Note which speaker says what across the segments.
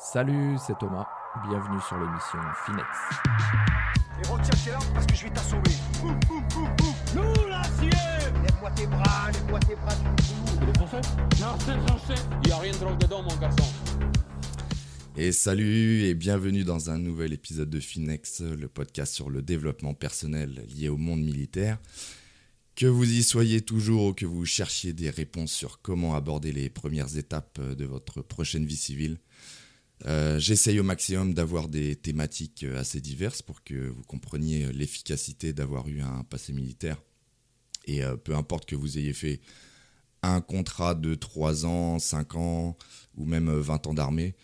Speaker 1: Salut, c'est Thomas. Bienvenue sur l'émission Finex.
Speaker 2: Et retiens tes larmes parce que je vais t'assommer.
Speaker 3: Nous, l'acier
Speaker 2: Lève-moi tes bras, lève-moi tes bras, tu
Speaker 3: Il est français Non, c'est français. Il n'y a rien de drôle dedans, mon garçon.
Speaker 4: Et salut et bienvenue dans un nouvel épisode de Finex, le podcast sur le développement personnel lié au monde militaire. Que vous y soyez toujours ou que vous cherchiez des réponses sur comment aborder les premières étapes de votre prochaine vie civile, euh, j'essaye au maximum d'avoir des thématiques assez diverses pour que vous compreniez l'efficacité d'avoir eu un passé militaire. Et euh, peu importe que vous ayez fait un contrat de 3 ans, 5 ans ou même 20 ans d'armée,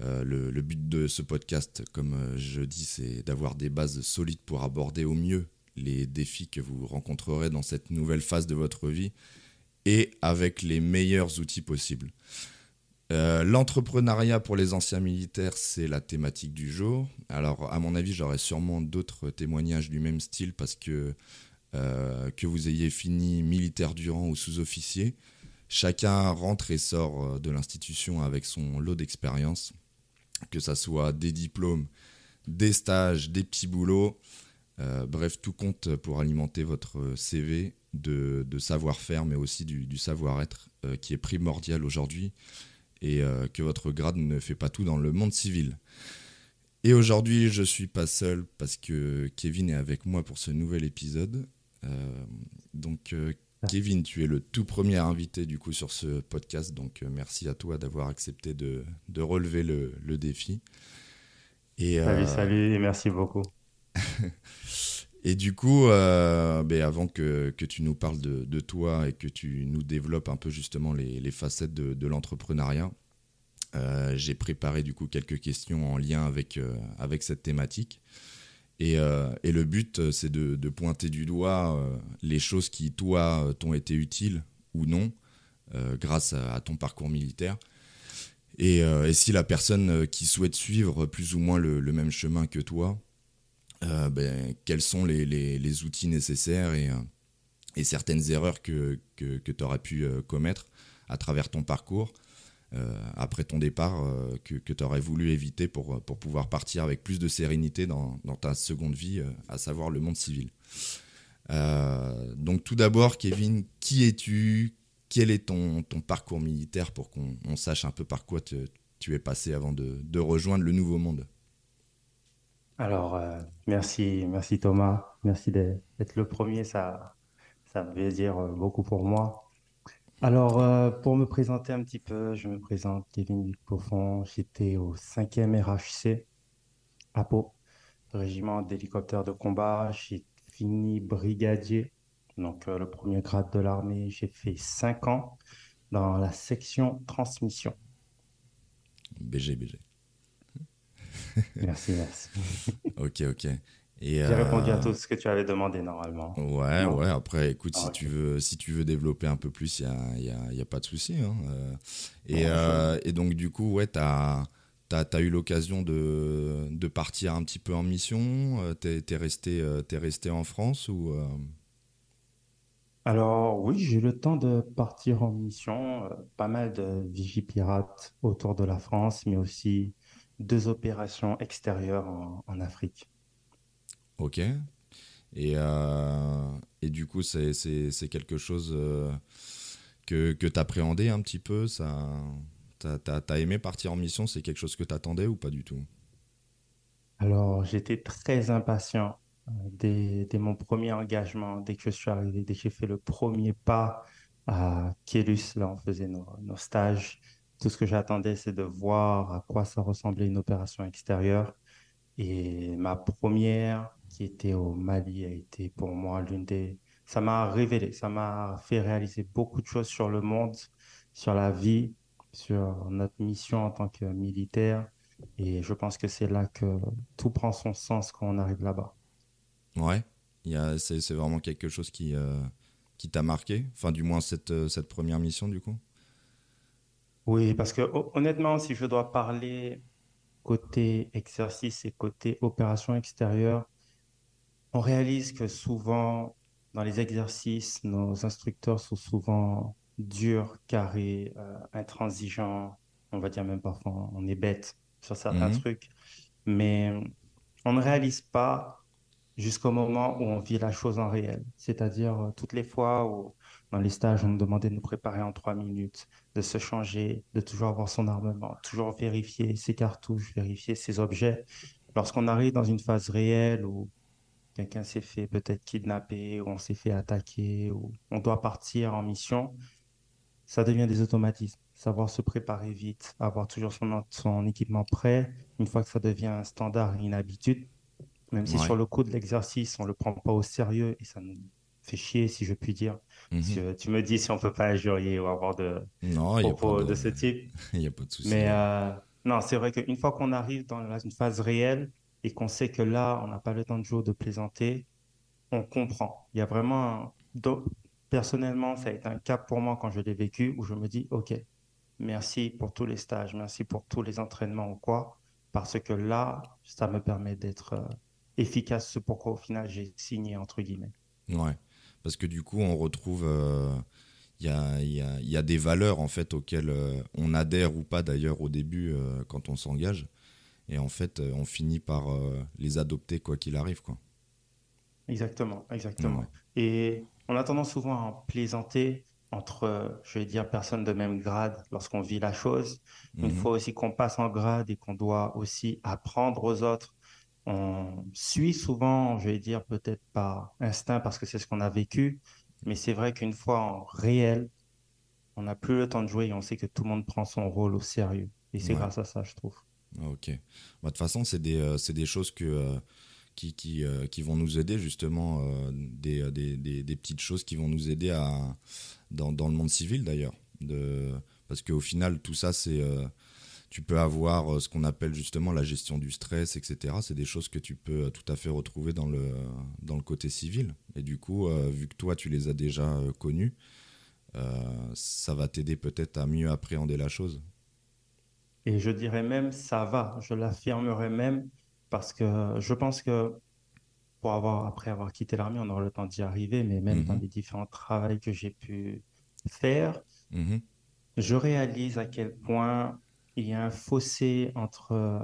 Speaker 4: euh, le, but de ce podcast, comme euh, je dis, c'est d'avoir des bases solides pour aborder au mieux les défis que vous rencontrerez dans cette nouvelle phase de votre vie et avec les meilleurs outils possibles. Euh, L'entrepreneuriat pour les anciens militaires, c'est la thématique du jour. Alors, à mon avis, j'aurai sûrement d'autres témoignages du même style parce que euh, que vous ayez fini militaire du rang ou sous-officier, chacun rentre et sort de l'institution avec son lot d'expérience, que ça soit des diplômes, des stages, des petits boulots. Euh, bref, tout compte pour alimenter votre CV de, savoir-faire, mais aussi du, savoir-être euh, qui est primordial aujourd'hui et euh, que votre grade ne fait pas tout dans le monde civil. Et aujourd'hui, je suis pas seul parce que Kevin est avec moi pour ce nouvel épisode. Euh, donc, euh, Kevin, tu es le tout premier invité du coup sur ce podcast, donc merci à toi d'avoir accepté de, de, relever le, le défi.
Speaker 5: Et, salut, salut, et merci beaucoup.
Speaker 4: Et du coup, euh, ben avant que, tu nous parles de, toi et que tu nous développes un peu justement les, facettes de, l'entrepreneuriat, euh, j'ai préparé du coup quelques questions en lien avec, euh, cette thématique. Et, le but, c'est de, pointer du doigt les choses qui, toi, t'ont été utiles ou non, grâce à, ton parcours militaire. Et, si la personne qui souhaite suivre plus ou moins le, même chemin que toi, ben, quels sont les, les, outils nécessaires et, euh, et certaines erreurs que, que, tu aurais pu euh, commettre à travers ton parcours euh, après ton départ que, que tu aurais voulu éviter pour, pour pouvoir partir avec plus de sérénité dans, dans ta seconde vie, à savoir le monde civil. donc tout d'abord, Kevin, qui es-tu? Quel est ton, ton parcours militaire pour qu'on sache un peu par quoi tu es passé avant de, de rejoindre le nouveau monde?
Speaker 5: Alors, euh, merci, merci Thomas, merci d'être le premier, ça, ça veut dire euh, beaucoup pour moi. Alors, euh, pour me présenter un petit peu, je me présente Kevin Profond, j'étais au 5e RHC à Pau, régiment d'hélicoptères de combat, j'ai fini brigadier, donc le premier grade de l'armée, j'ai fait 5 ans dans la section transmission.
Speaker 4: BG, BG.
Speaker 5: Merci, merci.
Speaker 4: ok, ok.
Speaker 5: J'ai euh... répondu à tout ce que tu avais demandé normalement.
Speaker 4: Ouais, non. ouais. Après, écoute, ah, si, okay. tu veux, si tu veux développer un peu plus, il n'y a, y a, y a, pas de souci. Hein. Euh, et, euh, et, donc, du coup, ouais, tu as, as, as, eu l'occasion de, de, partir un petit peu en mission. Euh, tu es, es, resté, es resté en France ou
Speaker 5: alors oui, j'ai eu le temps de partir en mission, pas mal de vigipirates autour de la France, mais aussi deux opérations extérieures en, en Afrique.
Speaker 4: Ok. Et, euh, et du coup, c'est quelque chose euh, que, que tu appréhendais un petit peu ça, T'as as, aimé partir en mission C'est quelque chose que tu attendais ou pas du tout?
Speaker 5: Alors, j'étais très impatient euh, dès, dès, mon premier engagement, dès que je suis arrivé, dès que j'ai fait le premier pas à Kélus, là on faisait nos, nos stages tout ce que j'attendais, c'est de voir à quoi ça ressemblait une opération extérieure. Et ma première, qui était au Mali, a été pour moi l'une des... Ça m'a révélé, ça m'a fait réaliser beaucoup de choses sur le monde, sur la vie, sur notre mission en tant que militaire. Et je pense que c'est là que tout prend son sens quand on arrive là-bas.
Speaker 4: Ouais, c'est vraiment quelque chose qui, euh, qui t'a marqué, enfin du moins cette, cette première mission du coup?
Speaker 5: Oui, parce que honnêtement, si je dois parler côté exercice et côté opération extérieure, on réalise que souvent, dans les exercices, nos instructeurs sont souvent durs, carrés, euh, intransigeants. On va dire même parfois, on est bête. sur certains
Speaker 4: Mhm.
Speaker 5: trucs, mais on ne réalise pas jusqu'au moment où on vit la chose en réel. C'est-à-dire euh, toutes les fois où dans les stages, on nous demandait de nous préparer en trois minutes, de se changer, de toujours avoir son armement, toujours vérifier ses cartouches, vérifier ses objets. Lorsqu'on arrive dans une phase réelle où quelqu'un s'est fait peut-être kidnapper, ou on s'est fait attaquer, ou on doit partir en mission, ça devient des automatismes. Savoir se préparer vite, avoir toujours son, son équipement prêt, une fois que ça devient un standard et une habitude, même si
Speaker 4: Ouais.
Speaker 5: sur le coup de l'exercice, on ne le prend pas au sérieux et ça nous fait chier, si je puis dire.
Speaker 4: Mhm.
Speaker 5: Si, euh, tu me dis si on peut pas injurier ou avoir de
Speaker 4: Non, il n'y
Speaker 5: propos de
Speaker 4: de...
Speaker 5: ce type.
Speaker 4: y a pas de souci.
Speaker 5: Mais euh, non, c'est vrai qu'une fois qu'on arrive dans une phase réelle et qu'on sait que là, on n'a pas le temps de jouer ou de plaisanter, on comprend. Il y a vraiment un... personnellement, ça a été un cap pour moi quand je l'ai vécu où je me dis, OK, merci pour tous les stages, merci pour tous les entraînements ou quoi, parce que là, ça me permet d'être euh, efficace, ce pourquoi au final j'ai signé, entre guillemets.
Speaker 4: Ouais, parce que du coup, on retrouve. euh, Il y, a, il y a- il y a des valeurs en fait auxquelles euh, on adhère ou pas d'ailleurs au début euh, quand on s'engage. Et en fait, euh, on finit par euh, les adopter quoi qu'il arrive. Quoi.
Speaker 5: Exactement, exactement.
Speaker 4: Ouais.
Speaker 5: Et on a tendance souvent à en plaisanter entre, euh, je vais dire, personnes de même grade lorsqu'on vit la chose. Une
Speaker 4: Mhm.
Speaker 5: fois aussi qu'on passe en grade et qu'on doit aussi apprendre aux autres, on suit souvent, je vais dire, peut-être par instinct parce que c'est ce qu'on a vécu. Mais c'est vrai qu'une fois en réel, on n'a plus le temps de jouer et on sait que tout le monde prend son rôle au sérieux. Et c'est
Speaker 4: Ouais.
Speaker 5: grâce à ça, je trouve.
Speaker 4: Ah, Ok. Bah, De toute façon, c'est des, euh, c'est des choses que, euh, qui, qui, euh, qui vont nous aider justement, des, euh, des, des, des petites choses qui vont nous aider à, dans, dans le monde civil d'ailleurs. De, parce qu'au final, tout ça, c'est... euh, tu peux avoir euh, ce qu'on appelle justement la gestion du stress, etc. C'est des choses que tu peux euh, tout à fait retrouver dans le, dans le côté civil. Et du coup, euh, vu que toi, tu les as déjà euh, connus, euh, ça va t'aider peut-être à mieux appréhender la chose.
Speaker 5: Et je dirais même, ça va. Je l'affirmerais même parce que je pense que pour avoir, après avoir quitté l'armée, on aura le temps d'y arriver, mais même dans
Speaker 4: Mhm.
Speaker 5: les différents travaux que j'ai pu faire,
Speaker 4: Mhm.
Speaker 5: je réalise à quel point il y a un fossé entre euh,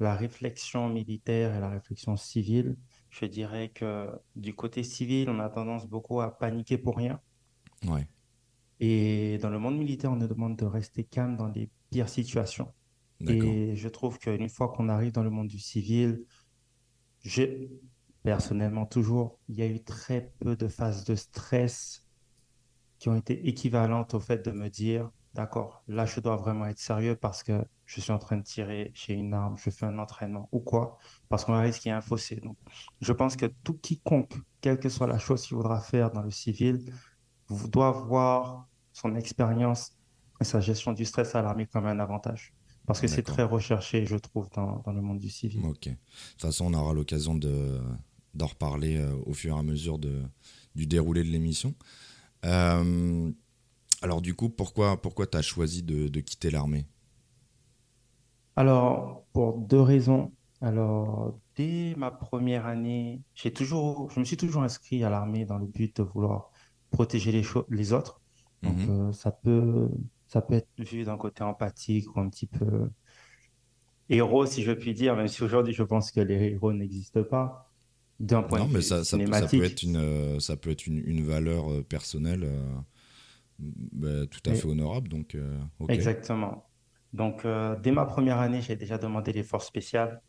Speaker 5: la réflexion militaire et la réflexion civile. Je dirais que du côté civil, on a tendance beaucoup à paniquer pour rien.
Speaker 4: Ouais.
Speaker 5: Et dans le monde militaire, on nous demande de rester calme dans les pires situations. Et je trouve qu'une fois qu'on arrive dans le monde du civil, j'ai personnellement toujours, il y a eu très peu de phases de stress qui ont été équivalentes au fait de me dire, d'accord, là je dois vraiment être sérieux parce que je suis en train de tirer, j'ai une arme, je fais un entraînement ou quoi, parce qu'on risque qu'il y ait un fossé. Donc, je pense que tout quiconque, quelle que soit la chose qu'il voudra faire dans le civil, doit voir son expérience et sa gestion du stress à l'armée comme un avantage. Parce que c'est très recherché, je trouve, dans, dans le monde du civil.
Speaker 4: Ok. De toute façon, on aura l'occasion de, d'en reparler euh, au fur et à mesure de, du déroulé de l'émission. Euh, alors, du coup, pourquoi, pourquoi tu as choisi de, de quitter l'armée?
Speaker 5: Alors, pour deux raisons. Alors, dès ma première année, j'ai toujours, je me suis toujours inscrit à l'armée dans le but de vouloir protéger les, autres. Donc,
Speaker 4: Mhm.
Speaker 5: euh, ça peut, ça peut être vu d'un côté empathique ou un petit peu héros, si je puis dire, même si aujourd'hui je pense que les héros n'existent pas. D'un point
Speaker 4: Non,
Speaker 5: de
Speaker 4: mais
Speaker 5: vue
Speaker 4: ça, ça, peut- ça peut être une, euh, ça peut être une, une valeur euh, personnelle euh, bah, tout à fait honorable. Donc, euh.
Speaker 5: Exactement. Donc, euh, dès ma première année, j'ai déjà demandé les forces spéciales,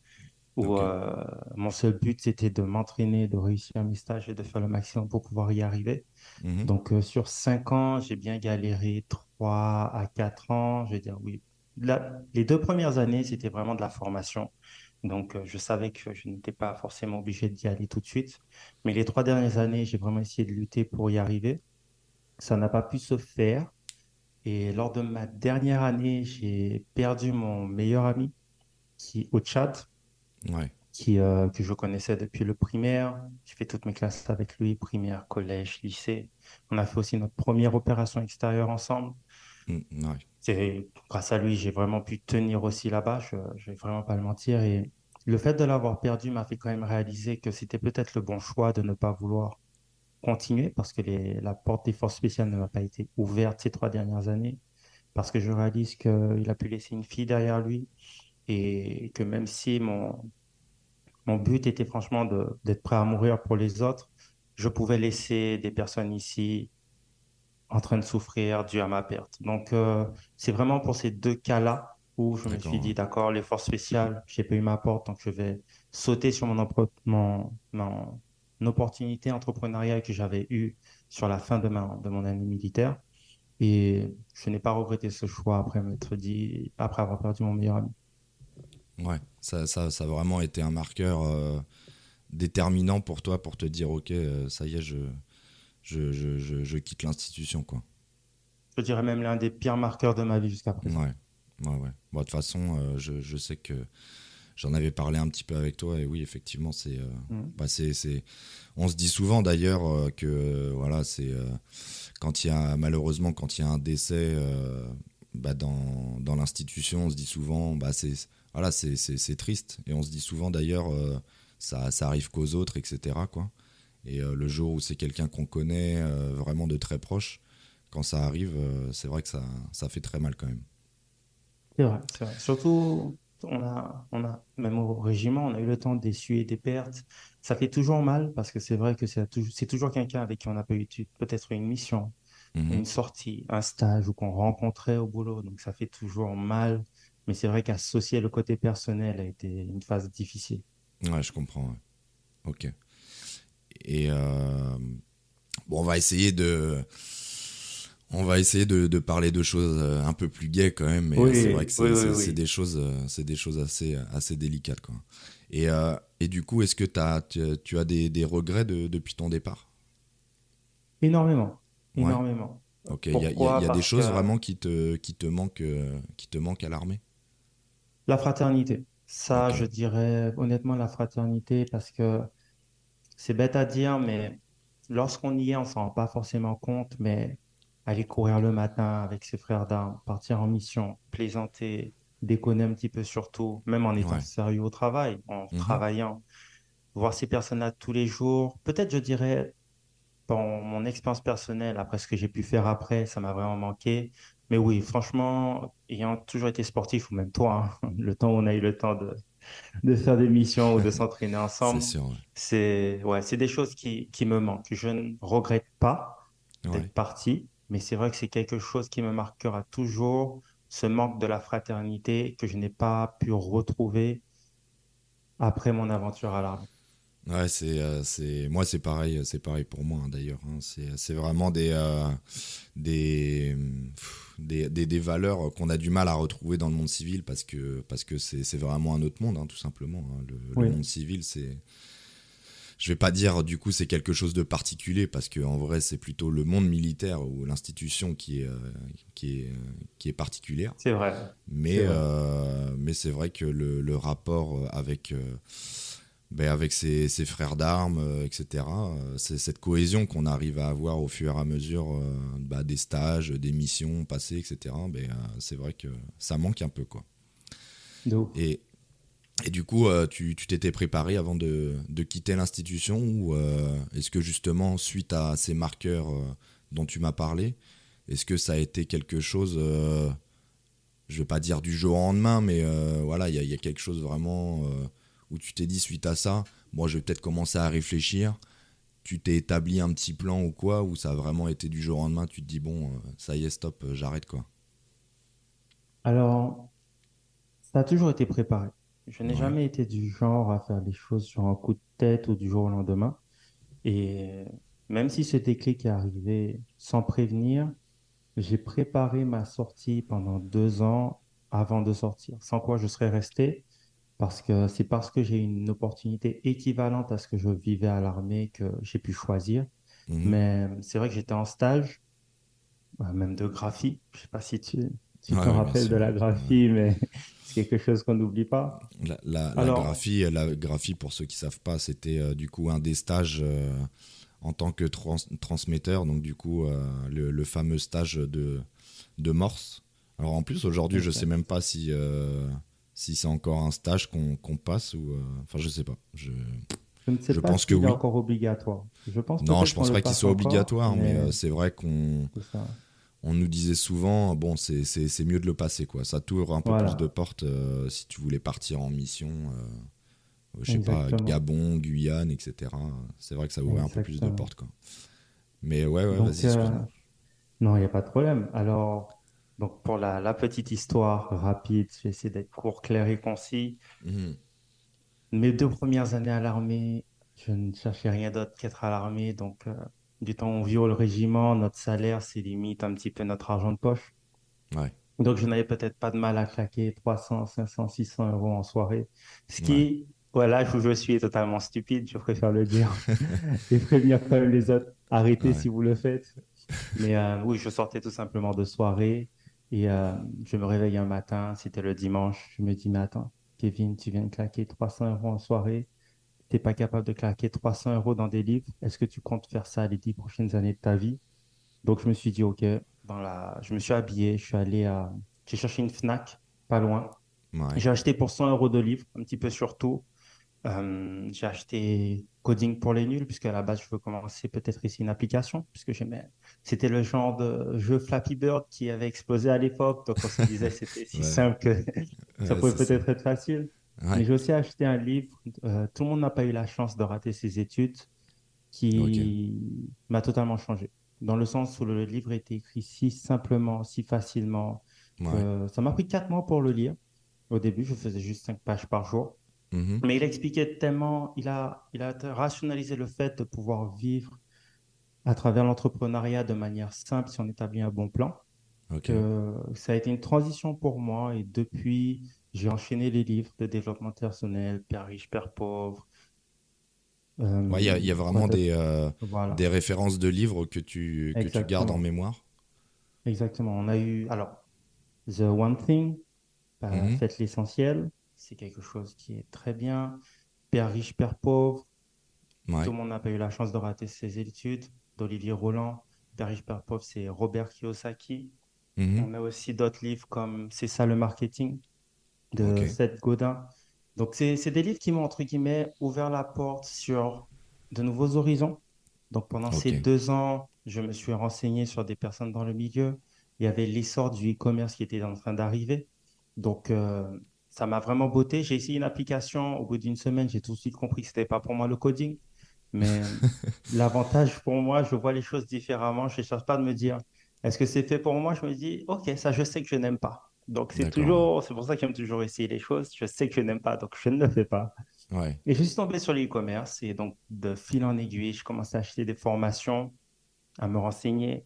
Speaker 5: où euh, mon seul but, c'était de m'entraîner, de réussir mes stages et de faire le maximum pour pouvoir y arriver.
Speaker 4: Mhm.
Speaker 5: Donc, sur cinq ans, j'ai bien galéré trois à quatre ans. Je veux dire, oui. La- les deux premières années, c'était vraiment de la formation. Donc, je savais que je n'étais pas forcément obligé d'y aller tout de suite. Mais les trois dernières années, j'ai vraiment essayé de lutter pour y arriver. Ça n'a pas pu se faire. Et lors de ma dernière année, j'ai perdu mon meilleur ami qui, au Tchad
Speaker 4: Ouais.
Speaker 5: qui, euh, que je connaissais depuis le primaire. J'ai fait toutes mes classes avec lui, primaire, collège, lycée. On a fait aussi notre première opération extérieure ensemble.
Speaker 4: Mm, ouais.
Speaker 5: C'est grâce à lui, j'ai vraiment pu tenir aussi là-bas. Je ne vais vraiment pas le mentir. Et le fait de l'avoir perdu m'a fait quand même réaliser que c'était peut-être le bon choix de ne pas vouloir continuer parce que les- la porte des forces spéciales ne m'a pas été ouverte ces trois dernières années. Parce que je réalise qu'il a pu laisser une fille derrière lui et que même si mon, mon but était franchement d'être prêt à mourir pour les autres, je pouvais laisser des personnes ici en train de souffrir dû à ma perte. Donc, euh, c'est vraiment pour ces deux cas-là où je me suis dit, d'accord, les forces spéciales, j'ai pas eu ma porte, donc je vais sauter sur mon, mon, mon opportunité entrepreneuriale que j'avais eue sur la fin de, ma, de mon année militaire. Et je n'ai pas regretté ce choix après m'être dit, après avoir perdu mon meilleur ami.
Speaker 4: Ouais, ça, ça, ça a vraiment été un marqueur euh, déterminant pour toi pour te dire ok, euh, ça y est, je, je, je, je, je quitte l'institution quoi.
Speaker 5: Je dirais même l'un des pires marqueurs de ma vie jusqu'à présent.
Speaker 4: Ouais, ouais, ouais. Bon, de toute façon, euh, je, je sais que j'en avais parlé un petit peu avec toi et oui, effectivement, c'est, euh,
Speaker 5: Mhm.
Speaker 4: bah, c'est, on se dit souvent d'ailleurs euh, que voilà, c'est euh, quand il y a malheureusement quand il y a un décès bah, dans, dans l'institution, on se dit souvent bah c'est voilà, c'est, triste et on se dit souvent d'ailleurs ça, ça arrive qu'aux autres, etc. Quoi. Et le jour où c'est quelqu'un qu'on connaît vraiment de très proche, quand ça arrive, c'est vrai que ça, ça fait très mal quand même.
Speaker 5: C'est vrai, c'est vrai. Surtout, on a, on a, même au régiment, on a eu le temps d'essuyer des pertes. Ça fait toujours mal parce que c'est vrai que c'est toujours, toujours quelqu'un avec qui on n'a pas eu peut-être une mission,
Speaker 4: Mhm.
Speaker 5: une sortie, un stage ou qu'on rencontrait au boulot. Donc ça fait toujours mal. Mais c'est vrai qu'associer le côté personnel a été une phase difficile.
Speaker 4: Ouais, je comprends. ouais. Ok. Et euh, bon, on va essayer de, on va essayer de, de parler de choses euh, un peu plus gaies quand même. Mais
Speaker 5: Oui,
Speaker 4: euh, c'est vrai que c'est
Speaker 5: oui, oui,
Speaker 4: c'est-
Speaker 5: oui.
Speaker 4: c'est des choses, euh, c'est des choses assez, assez délicates quoi. Et, euh, et du coup, est-ce que tu, tu as des, des regrets de- depuis ton départ?
Speaker 5: Énormément,
Speaker 4: Ouais.
Speaker 5: énormément.
Speaker 4: Ok. Il y a, il y a-
Speaker 5: Pourquoi
Speaker 4: il y a des choses
Speaker 5: que-
Speaker 4: vraiment qui te, qui te manquent, euh, qui te manquent à l'armée?
Speaker 5: La fraternité. Ça, je dirais honnêtement la fraternité parce que c'est bête à dire, mais lorsqu'on y est, on s'en rend pas forcément compte, mais aller courir le matin avec ses frères d'armes, partir en mission, plaisanter, déconner un petit peu surtout, même en étant
Speaker 4: Ouais.
Speaker 5: sérieux au travail, en
Speaker 4: Mhm.
Speaker 5: travaillant, voir ces personnes-là tous les jours. Peut-être, je dirais, Bon, mon expérience personnelle, après ce que j'ai pu faire après, ça m'a vraiment manqué. Mais oui, franchement, ayant toujours été sportif, ou même toi, hein, le temps où on a eu le temps de, de faire des missions ou de s'entraîner ensemble, c'est ouais, c'est des choses qui, qui me manquent. Je ne regrette pas
Speaker 4: Ouais.
Speaker 5: d'être parti, mais c'est vrai que c'est quelque chose qui me marquera toujours, ce manque de la fraternité que je n'ai pas pu retrouver après mon aventure à l'armée.
Speaker 4: Ouais, c'est, euh, c'est, moi c'est pareil, c'est pareil pour moi hein, d'ailleurs. hein. C'est, c'est vraiment des, euh, des, pff, des, des, des valeurs qu'on a du mal à retrouver dans le monde civil parce que, parce que c'est, c'est vraiment un autre monde, hein, tout simplement. Le, monde civil, c'est, je vais pas dire du coup c'est quelque chose de particulier parce que en vrai c'est plutôt le monde militaire ou l'institution qui est, euh, qui est, euh, qui est particulière.
Speaker 5: C'est vrai.
Speaker 4: Mais
Speaker 5: C'est vrai.
Speaker 4: euh, mais c'est vrai que le, le rapport avec ben, avec ses, ses frères d'armes, euh, etc. c'est cette cohésion qu'on arrive à avoir au fur et à mesure euh, bah, des stages, des missions passées, etc. Ben, euh, c'est vrai que ça manque un peu quoi. Et et du coup, euh, tu t'étais préparé avant de, quitter l'institution ou euh, est-ce que justement, suite à ces marqueurs euh, dont tu m'as parlé, est-ce que ça a été quelque chose, euh, je vais pas dire du jour au lendemain, mais voilà, il y, a- quelque chose vraiment où tu t'es dit suite à ça, moi je vais peut-être commencer à réfléchir. Tu t'es établi un petit plan ou quoi, ou ça a vraiment été du jour au lendemain, tu te dis bon, ça y est, stop, j'arrête quoi?
Speaker 5: Alors, ça a toujours été préparé. Je n'ai
Speaker 4: Ouais.
Speaker 5: jamais été du genre à faire des choses sur un coup de tête ou du jour au lendemain. Et même si ce déclic est arrivé sans prévenir, j'ai préparé ma sortie pendant deux ans avant de sortir, sans quoi je serais resté, parce que c'est parce que j'ai une opportunité équivalente à ce que je vivais à l'armée que j'ai pu choisir.
Speaker 4: Mhm.
Speaker 5: Mais c'est vrai que j'étais en stage, euh, même de graphie. Je sais pas si tu, tu
Speaker 4: Ouais,
Speaker 5: te rappelles de la graphie, mais quelque chose qu'on n'oublie pas.
Speaker 4: La, la- la
Speaker 5: Alors-
Speaker 4: graphie, la graphie, pour ceux qui savent pas, c'était euh, du coup un des stages euh, en tant que trans- transmetteur, donc du coup euh, le, le fameux stage de, de Morse. Alors en plus aujourd'hui, je
Speaker 5: Ok.
Speaker 4: sais même pas si si c'est encore un stage qu'on passe ou enfin je sais pas. Je...
Speaker 5: Je ne sais
Speaker 4: Je
Speaker 5: pas
Speaker 4: pense
Speaker 5: s'il
Speaker 4: que
Speaker 5: est
Speaker 4: oui.
Speaker 5: encore obligatoire. Je pense
Speaker 4: Non, je pense pas qu'il soit
Speaker 5: encore,
Speaker 4: obligatoire, mais,
Speaker 5: mais
Speaker 4: c'est vrai qu'on. On nous disait souvent, bon, c'est- mieux de le passer, quoi. Ça t'ouvre un peu
Speaker 5: Voilà.
Speaker 4: plus de portes euh, si tu voulais partir en mission, euh, je sais pas. Gabon, Guyane, etc. C'est vrai que ça ouvrait un peu plus de portes, quoi. Mais ouais, vas-y,
Speaker 5: euh, non, il n'y a pas de problème. Alors, donc pour la, la petite histoire rapide, j'ai essayé d'être court, clair et concis.
Speaker 4: Mhm.
Speaker 5: Mes deux premières années à l'armée, je ne cherchais rien d'autre qu'être à l'armée. Donc, euh, du temps où on vit au régiment, notre salaire, c'est limite un petit peu notre argent de poche.
Speaker 4: Ouais.
Speaker 5: Donc, je n'avais peut-être pas de mal à claquer 300, 500, 600 euros en soirée. Ce qui, voilà, où je suis totalement stupide, je préfère le dire. Et prévenir quand même les autres, arrêtez
Speaker 4: Ouais.
Speaker 5: si vous le faites. Mais euh, oui, je sortais tout simplement de soirée et euh, je me réveille un matin, c'était le dimanche. Je me dis, mais attends, Kevin, tu viens de claquer 300 euros en soirée. Tu n'es pas capable de claquer 300 euros dans des livres. Est-ce que tu comptes faire ça les 10 prochaines années de ta vie? Donc, je me suis dit, OK, dans la... je me suis habillé, je suis allé à... J'ai cherché une Fnac, pas loin.
Speaker 4: Ouais.
Speaker 5: J'ai acheté pour 100 euros de livres, un petit peu sur tout. Euh, j'ai acheté Coding pour les nuls, puisque à la base, je veux commencer peut-être ici une application, puisque j'aimais. C'était le genre de jeu Flappy Bird qui avait explosé à l'époque. Donc, on se disait c'était si
Speaker 4: Ouais.
Speaker 5: simple que ça
Speaker 4: Ouais,
Speaker 5: pouvait peut-être être facile.
Speaker 4: Ouais.
Speaker 5: Mais j'ai aussi acheté un livre. euh, tout le monde n'a pas eu la chance de rater ses études, qui m'a totalement changé. Dans le sens où le livre était écrit si simplement, si facilement.
Speaker 4: Ouais.
Speaker 5: ça m'a pris quatre mois pour le lire. Au début, je faisais juste cinq pages par jour.
Speaker 4: Mhm.
Speaker 5: Mais il expliquait tellement, il a, il a rationalisé le fait de pouvoir vivre à travers l'entrepreneuriat de manière simple si on établit un bon plan. Que ça a été une transition pour moi et depuis, j'ai enchaîné les livres de développement personnel, Père riche, Père pauvre. Euh,
Speaker 4: Ouais, Il y, a- il y a vraiment des, euh,
Speaker 5: Voilà,
Speaker 4: des références de livres que tu, que tu
Speaker 5: Exactement.
Speaker 4: gardes en mémoire.
Speaker 5: exactement. On a eu, alors, The One Thing, euh,
Speaker 4: Mhm.
Speaker 5: Faites l'essentiel, c'est quelque chose qui est très bien. Père riche, Père pauvre,
Speaker 4: Ouais.
Speaker 5: Tout le monde n'a pas eu la chance de rater ses études. D'Olivier Roland, Père riche, Père pauvre, c'est Robert Kiyosaki.
Speaker 4: Mhm.
Speaker 5: On a aussi d'autres livres comme C'est ça le marketing de
Speaker 4: Ok.
Speaker 5: Seth Godin. Donc, c'est des livres qui m'ont, entre guillemets, ouvert la porte sur de nouveaux horizons. Donc, pendant ces deux ans, je me suis renseigné sur des personnes dans le milieu. Il y avait l'essor du e-commerce qui était en train d'arriver. Donc, euh, ça m'a vraiment botté. J'ai essayé une application. Au bout d'une semaine, j'ai tout de suite compris que ce n'était pas pour moi le coding. Mais l'avantage pour moi, je vois les choses différemment. Je ne cherche pas de me dire, est-ce que c'est fait pour moi? Je me dis, OK, ça, je sais que je n'aime pas. Donc, c'est toujours, c'est pour ça que j'aime toujours essayer les choses. Je sais que je n'aime pas, donc je ne le fais pas.
Speaker 4: Ouais.
Speaker 5: Et je suis tombé sur l'e-commerce et donc de fil en aiguille, je commençais à acheter des formations, à me renseigner.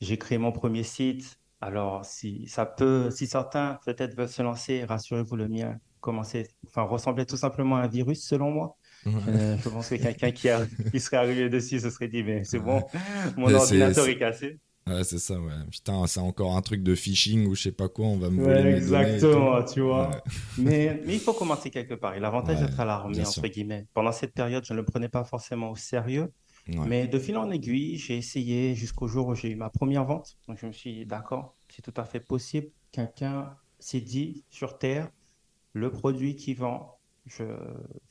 Speaker 5: J'ai créé mon premier site. Alors, si ça peut, si certains peut-être veulent se lancer, rassurez-vous, le mien commençait, enfin, ressemblait tout simplement à un virus selon moi. Euh, je pense que quelqu'un qui, qui serait arrivé dessus se serait dit, mais c'est bon, mon ordinateur est cassé.
Speaker 4: Ouais, c'est ça, ouais. Putain, c'est encore un truc de phishing ou je sais pas quoi, on va me
Speaker 5: Ouais,
Speaker 4: voler tout.
Speaker 5: exactement, tu vois.
Speaker 4: Ouais.
Speaker 5: Mais, mais il faut commencer quelque part. Et l'avantage
Speaker 4: Ouais,
Speaker 5: d'être à l'armée, entre
Speaker 4: sûr.
Speaker 5: guillemets, pendant cette période, je ne le prenais pas forcément au sérieux.
Speaker 4: Ouais.
Speaker 5: Mais de fil en aiguille, j'ai essayé jusqu'au jour où j'ai eu ma première vente. Donc je me suis dit, d'accord, c'est tout à fait possible. Quelqu'un s'est dit sur Terre, le produit qu'il vend, je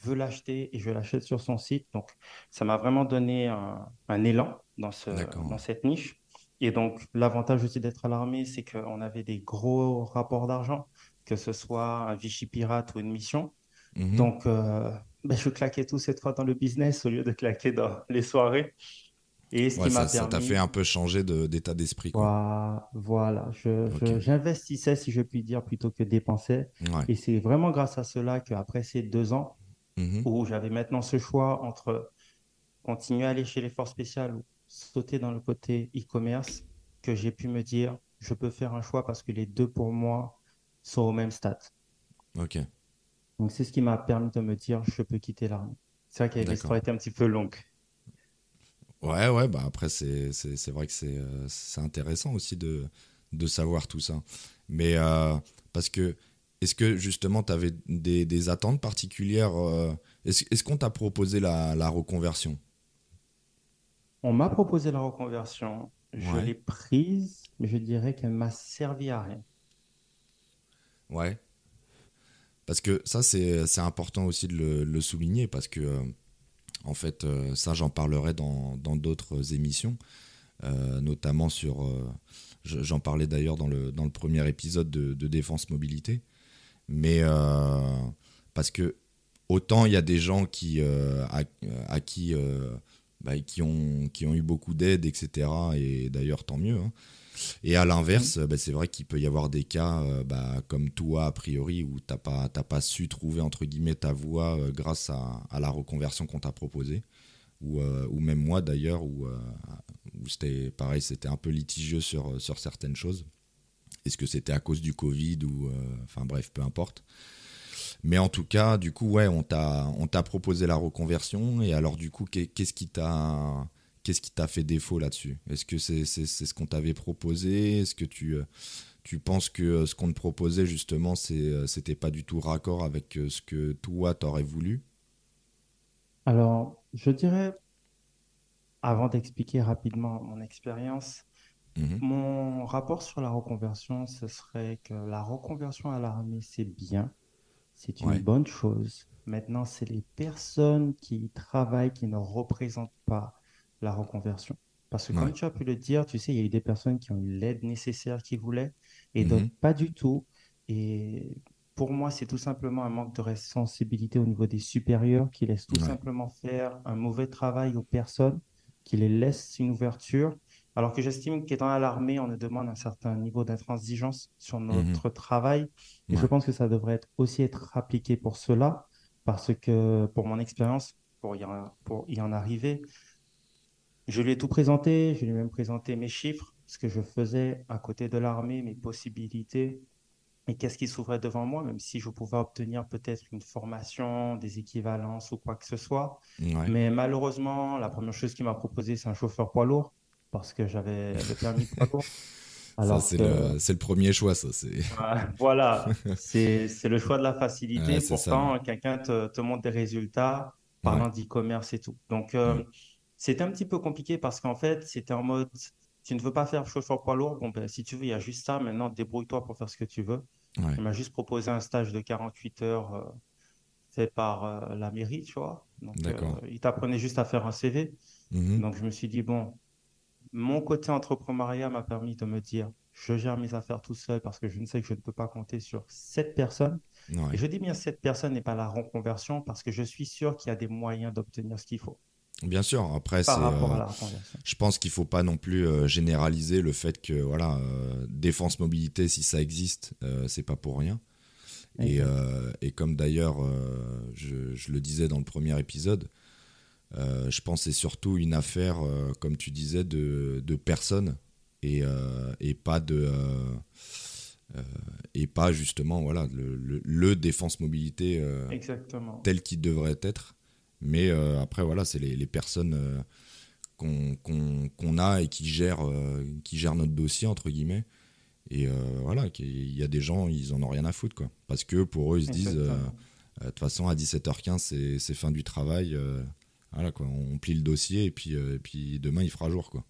Speaker 5: veux l'acheter et je l'achète sur son site. Donc ça m'a vraiment donné un, un élan dans ce,
Speaker 4: D'accord.
Speaker 5: dans cette niche. Et donc l'avantage aussi d'être à l'armée, c'est qu'on avait des gros rapports d'argent, que ce soit un Vichy pirate ou une mission.
Speaker 4: Mhm.
Speaker 5: Donc, euh, ben, je claquais tout cette fois dans le business au lieu de claquer dans les soirées. Et ce
Speaker 4: Ouais,
Speaker 5: qui
Speaker 4: ça,
Speaker 5: m'a
Speaker 4: ça t'a
Speaker 5: permis,
Speaker 4: fait un peu changer de- d'état d'esprit.
Speaker 5: Voilà, j'investissais, si je puis dire, plutôt que dépensais.
Speaker 4: Ouais.
Speaker 5: Et c'est vraiment grâce à cela qu'après ces deux ans,
Speaker 4: Mhm.
Speaker 5: où j'avais maintenant ce choix entre continuer à aller chez les forces spéciales ou sauter dans le côté e-commerce, que j'ai pu me dire, je peux faire un choix parce que les deux, pour moi, sont au même stade.
Speaker 4: Ok.
Speaker 5: Donc, c'est ce qui m'a permis de me dire, je peux quitter l'armée. C'est vrai que l'histoire était un petit peu longue.
Speaker 4: Ouais, ouais, bah après, c'est vrai que c'est euh, c'est intéressant aussi de, de savoir tout ça. Mais euh, parce que, est-ce que justement, tu avais des, des attentes particulières euh, Est-ce est-ce qu'on t'a proposé la, la reconversion?
Speaker 5: On m'a proposé la reconversion, je
Speaker 4: Ouais.
Speaker 5: l'ai prise, mais je dirais qu'elle m'a servi à rien.
Speaker 4: Ouais. Parce que ça, c'est important aussi de le, le souligner, parce que, euh, en fait, euh, ça, j'en parlerai dans d'autres émissions. euh, notamment sur. je- J'en parlais d'ailleurs dans le, dans le premier épisode de, de Défense Mobilité. Mais parce que autant il y a des gens qui, à, à qui, bah, qui, ont, qui ont eu beaucoup d'aide, etc. Et d'ailleurs, tant mieux. hein. Et à l'inverse, bah, c'est vrai qu'il peut y avoir des cas euh, bah, comme toi, a priori, où tu n'as pas, t'as pas su trouver, entre guillemets, ta voie euh, grâce à, à la reconversion qu'on t'a proposée. Ou, euh, ou même moi, d'ailleurs, où, euh, où c'était pareil, c'était un peu litigieux sur, sur certaines choses. Est-ce que c'était à cause du Covid ou... Enfin bref, peu importe. Mais en tout cas, du coup, ouais, on t'a on t'a proposé la reconversion. Et alors, du coup, qu'est- qu'est-ce qui t'a qu'est-ce qui t'a fait défaut là-dessus? Est-ce que c'est c'est c'est ce qu'on t'avait proposé? Est-ce que tu euh, tu penses que euh, ce qu'on te proposait justement, c'est euh, c'était pas du tout raccord avec ce que toi t'aurais voulu?
Speaker 5: Alors, je dirais, avant d'expliquer rapidement mon expérience,
Speaker 4: Mhm.
Speaker 5: mon rapport sur la reconversion, ce serait que la reconversion à l'armée, c'est bien, c'est une
Speaker 4: Ouais.
Speaker 5: bonne chose. Maintenant, c'est les personnes qui y travaillent qui ne représentent pas la reconversion. Parce que comme tu as pu le dire, tu sais, il y a eu des personnes qui ont eu l'aide nécessaire qu'ils voulaient et
Speaker 4: Mhm.
Speaker 5: d'autres pas du tout. Et pour moi, c'est tout simplement un manque de sensibilité au niveau des supérieurs qui laissent tout
Speaker 4: Ouais.
Speaker 5: simplement faire un mauvais travail aux personnes, qui les laissent une ouverture. Alors que j'estime qu'étant à l'armée, on nous demande un certain niveau d'intransigeance sur notre travail. Et je pense que ça devrait être aussi être appliqué pour cela, parce que pour mon expérience, pour y en, pour y en arriver, je lui ai tout présenté, je lui ai même présenté mes chiffres, ce que je faisais à côté de l'armée, mes possibilités, et qu'est-ce qui s'ouvrait devant moi, même si je pouvais obtenir peut-être une formation, des équivalences ou quoi que ce soit.
Speaker 4: Ouais.
Speaker 5: Mais malheureusement, la première chose qu'il m'a proposé, c'est un chauffeur poids lourd, parce que j'avais le permis lourd.
Speaker 4: Ça,
Speaker 5: Alors
Speaker 4: c'est
Speaker 5: que-
Speaker 4: le, premier choix, ça. C'est...
Speaker 5: Voilà, c'est le choix de la facilité.
Speaker 4: Ouais,
Speaker 5: Pourtant, quelqu'un te, te montre des résultats parlant d'e-commerce et tout. Donc, euh,
Speaker 4: Ouais.
Speaker 5: c'était un petit peu compliqué parce qu'en fait, c'était en mode, tu ne veux pas faire chauffeur poids lourd, bon, ben, si tu veux, il y a juste ça. Maintenant, débrouille-toi pour faire ce que tu veux. Il m'a juste proposé un stage de 48 heures euh, fait par euh, la mairie, tu vois. Donc,
Speaker 4: D'accord.
Speaker 5: euh, il t'apprenait juste à faire un CV.
Speaker 4: Mhm.
Speaker 5: Donc, je me suis dit, bon, mon côté entrepreneuriat m'a permis de me dire, je gère mes affaires tout seul parce que je ne sais que je ne peux pas compter sur cette personne.
Speaker 4: Ouais.
Speaker 5: Et je dis bien cette personne n'est pas la reconversion parce que je suis sûr qu'il y a des moyens d'obtenir ce qu'il faut
Speaker 4: Bien sûr, après, c'est.
Speaker 5: par rapport
Speaker 4: euh,
Speaker 5: à la reconversion.
Speaker 4: Je pense qu'il faut pas non plus euh, généraliser le fait que voilà, euh, défense mobilité, si ça existe, c'est pas pour rien. Et, comme d'ailleurs, je, je le disais dans le premier épisode, euh, je pense que c'est surtout une affaire, euh, comme tu disais, de, de personnes et, euh, et pas de et pas justement voilà le, le- le défense mobilité tel qu'il devrait être. Mais après, voilà, c'est les, les personnes qu'on a et qui gèrent, qui gèrent notre dossier, entre guillemets. Et voilà, il y a des gens, ils en ont rien à foutre, quoi. Parce que pour eux, ils se disent, de toute façon, à 17h15, c'est- c'est fin du travail. Voilà, quoi. On plie le dossier et puis, euh, et puis demain, il fera jour, quoi.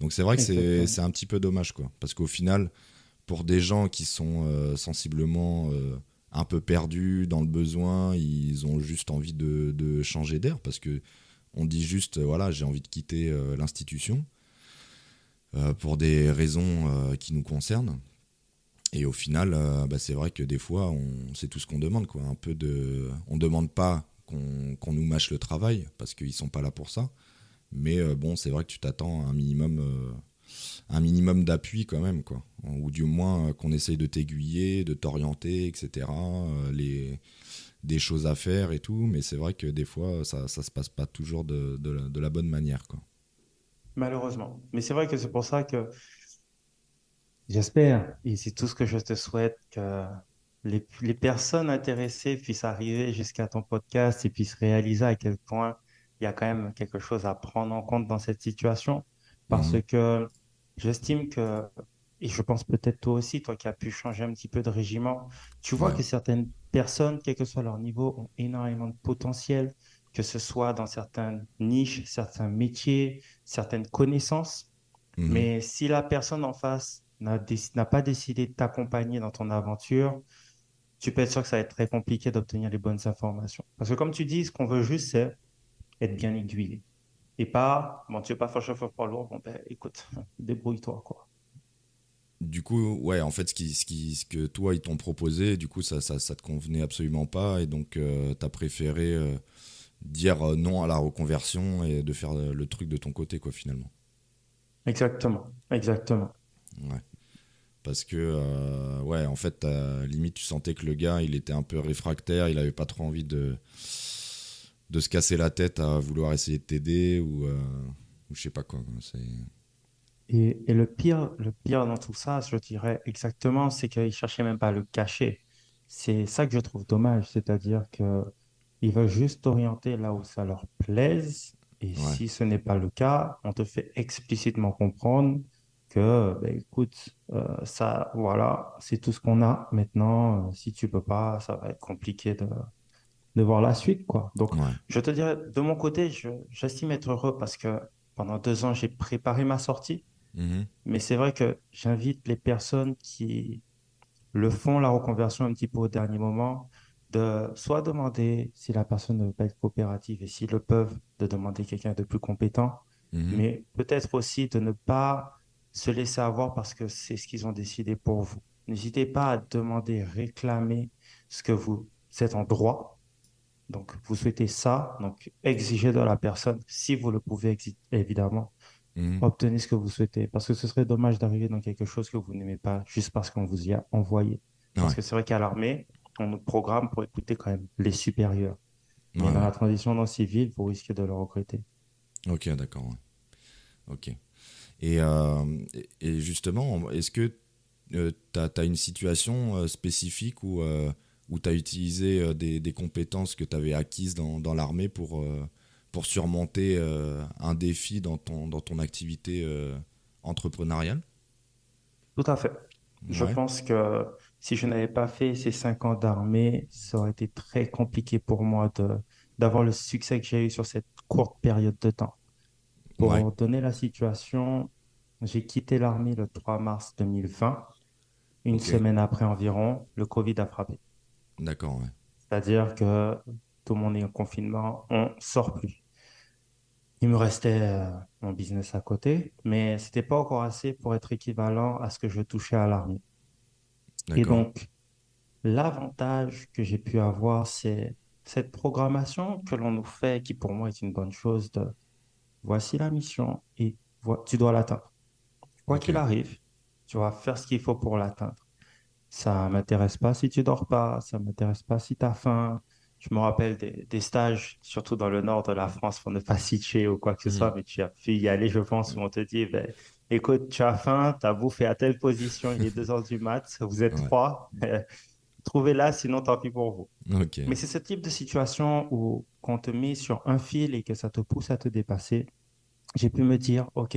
Speaker 4: Donc c'est vrai que c'est un petit peu dommage, quoi. Parce qu'au final, pour des gens qui sont euh, sensiblement euh, un peu perdus dans le besoin, ils ont juste envie de, de changer d'air parce que on dit juste voilà j'ai envie de quitter l'institution pour des raisons qui nous concernent. Et au final, bah, c'est vrai que des fois, on, c'est tout ce qu'on demande. Quoi. Un peu de, on demande pas qu'on, nous mâche le travail parce qu'ils sont pas là pour ça. Mais euh, bon, c'est vrai que tu t'attends à un minimum, euh, un minimum d'appui quand même, quoi. Ou du moins euh, qu'on essaye de t'aiguiller, de t'orienter, etc. les, des choses à faire et tout. Mais c'est vrai que des fois, ça, ça se passe pas toujours de, de la, de la bonne manière, quoi.
Speaker 5: Malheureusement. Mais c'est vrai que c'est pour ça que j'espère, et c'est tout ce que je te souhaite, que les, les personnes intéressées puissent arriver jusqu'à ton podcast et puissent réaliser à quel point il y a quand même quelque chose à prendre en compte dans cette situation. Parce
Speaker 4: Mhm.
Speaker 5: que j'estime que, et je pense peut-être toi aussi, toi qui as pu changer un petit peu de régiment, tu vois
Speaker 4: Ouais.
Speaker 5: que certaines personnes, quel que soit leur niveau, ont énormément de potentiel, que ce soit dans certaines niches, certains métiers, certaines connaissances.
Speaker 4: Mhm.
Speaker 5: Mais si la personne en face n'a n'a pas décidé de t'accompagner dans ton aventure, tu peux être sûr que ça va être très compliqué d'obtenir les bonnes informations. Parce que comme tu dis, ce qu'on veut juste, c'est être bien aiguillé. Et pas, bon, tu veux pas faire chauffeur poids lourd, bon, ben, écoute, débrouille-toi, quoi.
Speaker 4: Du coup, ouais, en fait, ce, qui, ce, qui, ce que toi, ils t'ont proposé, du coup, ça, ça, ça te convenait absolument pas. Et donc, euh, tu as préféré euh, dire euh, non à la reconversion et de faire euh, le truc de ton côté, quoi, finalement.
Speaker 5: Exactement, exactement.
Speaker 4: Ouais. Parce que, euh, ouais, en fait, à limite, tu sentais que le gars, il était un peu réfractaire, il avait pas trop envie de, de se casser la tête à vouloir essayer de t'aider ou, euh, ou je sais pas quoi.
Speaker 5: Et, et le pire, le pire dans tout ça, je dirais exactement, c'est qu'ils cherchaient même pas à le cacher. C'est ça que je trouve dommage, c'est-à-dire que ils veulent juste t'orienter là où ça leur plaise. Et
Speaker 4: Ouais.
Speaker 5: si ce n'est pas le cas, on te fait explicitement comprendre que, ben, écoute, euh, ça, voilà, c'est tout ce qu'on a. Maintenant, euh, si tu peux pas, ça va être compliqué de, de voir la suite, quoi. Donc,
Speaker 4: Ouais.
Speaker 5: je te dirais, de mon côté, je, j'estime être heureux parce que pendant deux ans, j'ai préparé ma sortie.
Speaker 4: Mhm.
Speaker 5: Mais c'est vrai que j'invite les personnes qui le font, la reconversion un petit peu au dernier moment, de soit demander si la personne ne veut pas être coopérative et s'ils le peuvent, de demander quelqu'un de plus compétent,
Speaker 4: Mhm.
Speaker 5: mais peut-être aussi de ne pas se laisser avoir parce que c'est ce qu'ils ont décidé pour vous. N'hésitez pas à demander, réclamer ce que vous êtes en droit. Donc, vous souhaitez ça, donc exigez de la personne, si vous le pouvez, évidemment
Speaker 4: Mhm.
Speaker 5: obtenez ce que vous souhaitez. Parce que ce serait dommage d'arriver dans quelque chose que vous n'aimez pas juste parce qu'on vous y a envoyé. Parce que c'est vrai qu'à l'armée, on nous programme pour écouter quand même les supérieurs. Mais dans la transition dans le civil, vous risquez de le regretter.
Speaker 4: Ok, d'accord. Ok. Et, euh, et- justement, est-ce que tu as, une situation euh, spécifique où, euh, où tu as utilisé euh, des, des compétences que tu avais acquises dans, dans l'armée pour, euh, pour surmonter euh, un défi dans ton, dans ton activité euh, entrepreneuriale?
Speaker 5: Tout à fait. Je pense que si je n'avais pas fait ces cinq ans d'armée, ça aurait été très compliqué pour moi de, d'avoir le succès que j'ai eu sur cette courte période de temps. Pour
Speaker 4: Ouais.
Speaker 5: donner la situation, j'ai quitté l'armée le 3 mars 2020. Une semaine après environ, le Covid a frappé.
Speaker 4: D'accord, ouais.
Speaker 5: C'est-à-dire que tout le monde est en confinement, on sort plus. Il me restait euh, mon business à côté, mais c'était pas encore assez pour être équivalent à ce que je touchais à l'armée. Et donc, l'avantage que j'ai pu avoir, c'est cette programmation que l'on nous fait, qui pour moi est une bonne chose de voici la mission et tu dois l'atteindre. Quoi qu'il arrive, tu vas faire ce qu'il faut pour l'atteindre. Ça m'intéresse pas si tu dors pas, ça m'intéresse pas si tu as faim. Je me rappelle des, des stages, surtout dans le nord de la France, pour ne pas citer ou quoi que ce
Speaker 4: Mhm.
Speaker 5: soit, mais tu as pu y aller, je pense, où on te dit, ben, écoute, tu as faim, tu as bouffé à telle position, il est 2 heures du mat, vous êtes
Speaker 4: Ouais.
Speaker 5: trois, trouvez-la, sinon tant pis pour vous. Mais c'est ce type de situation où qu'on te met sur un fil et que ça te pousse à te dépasser. J'ai pu me dire, OK,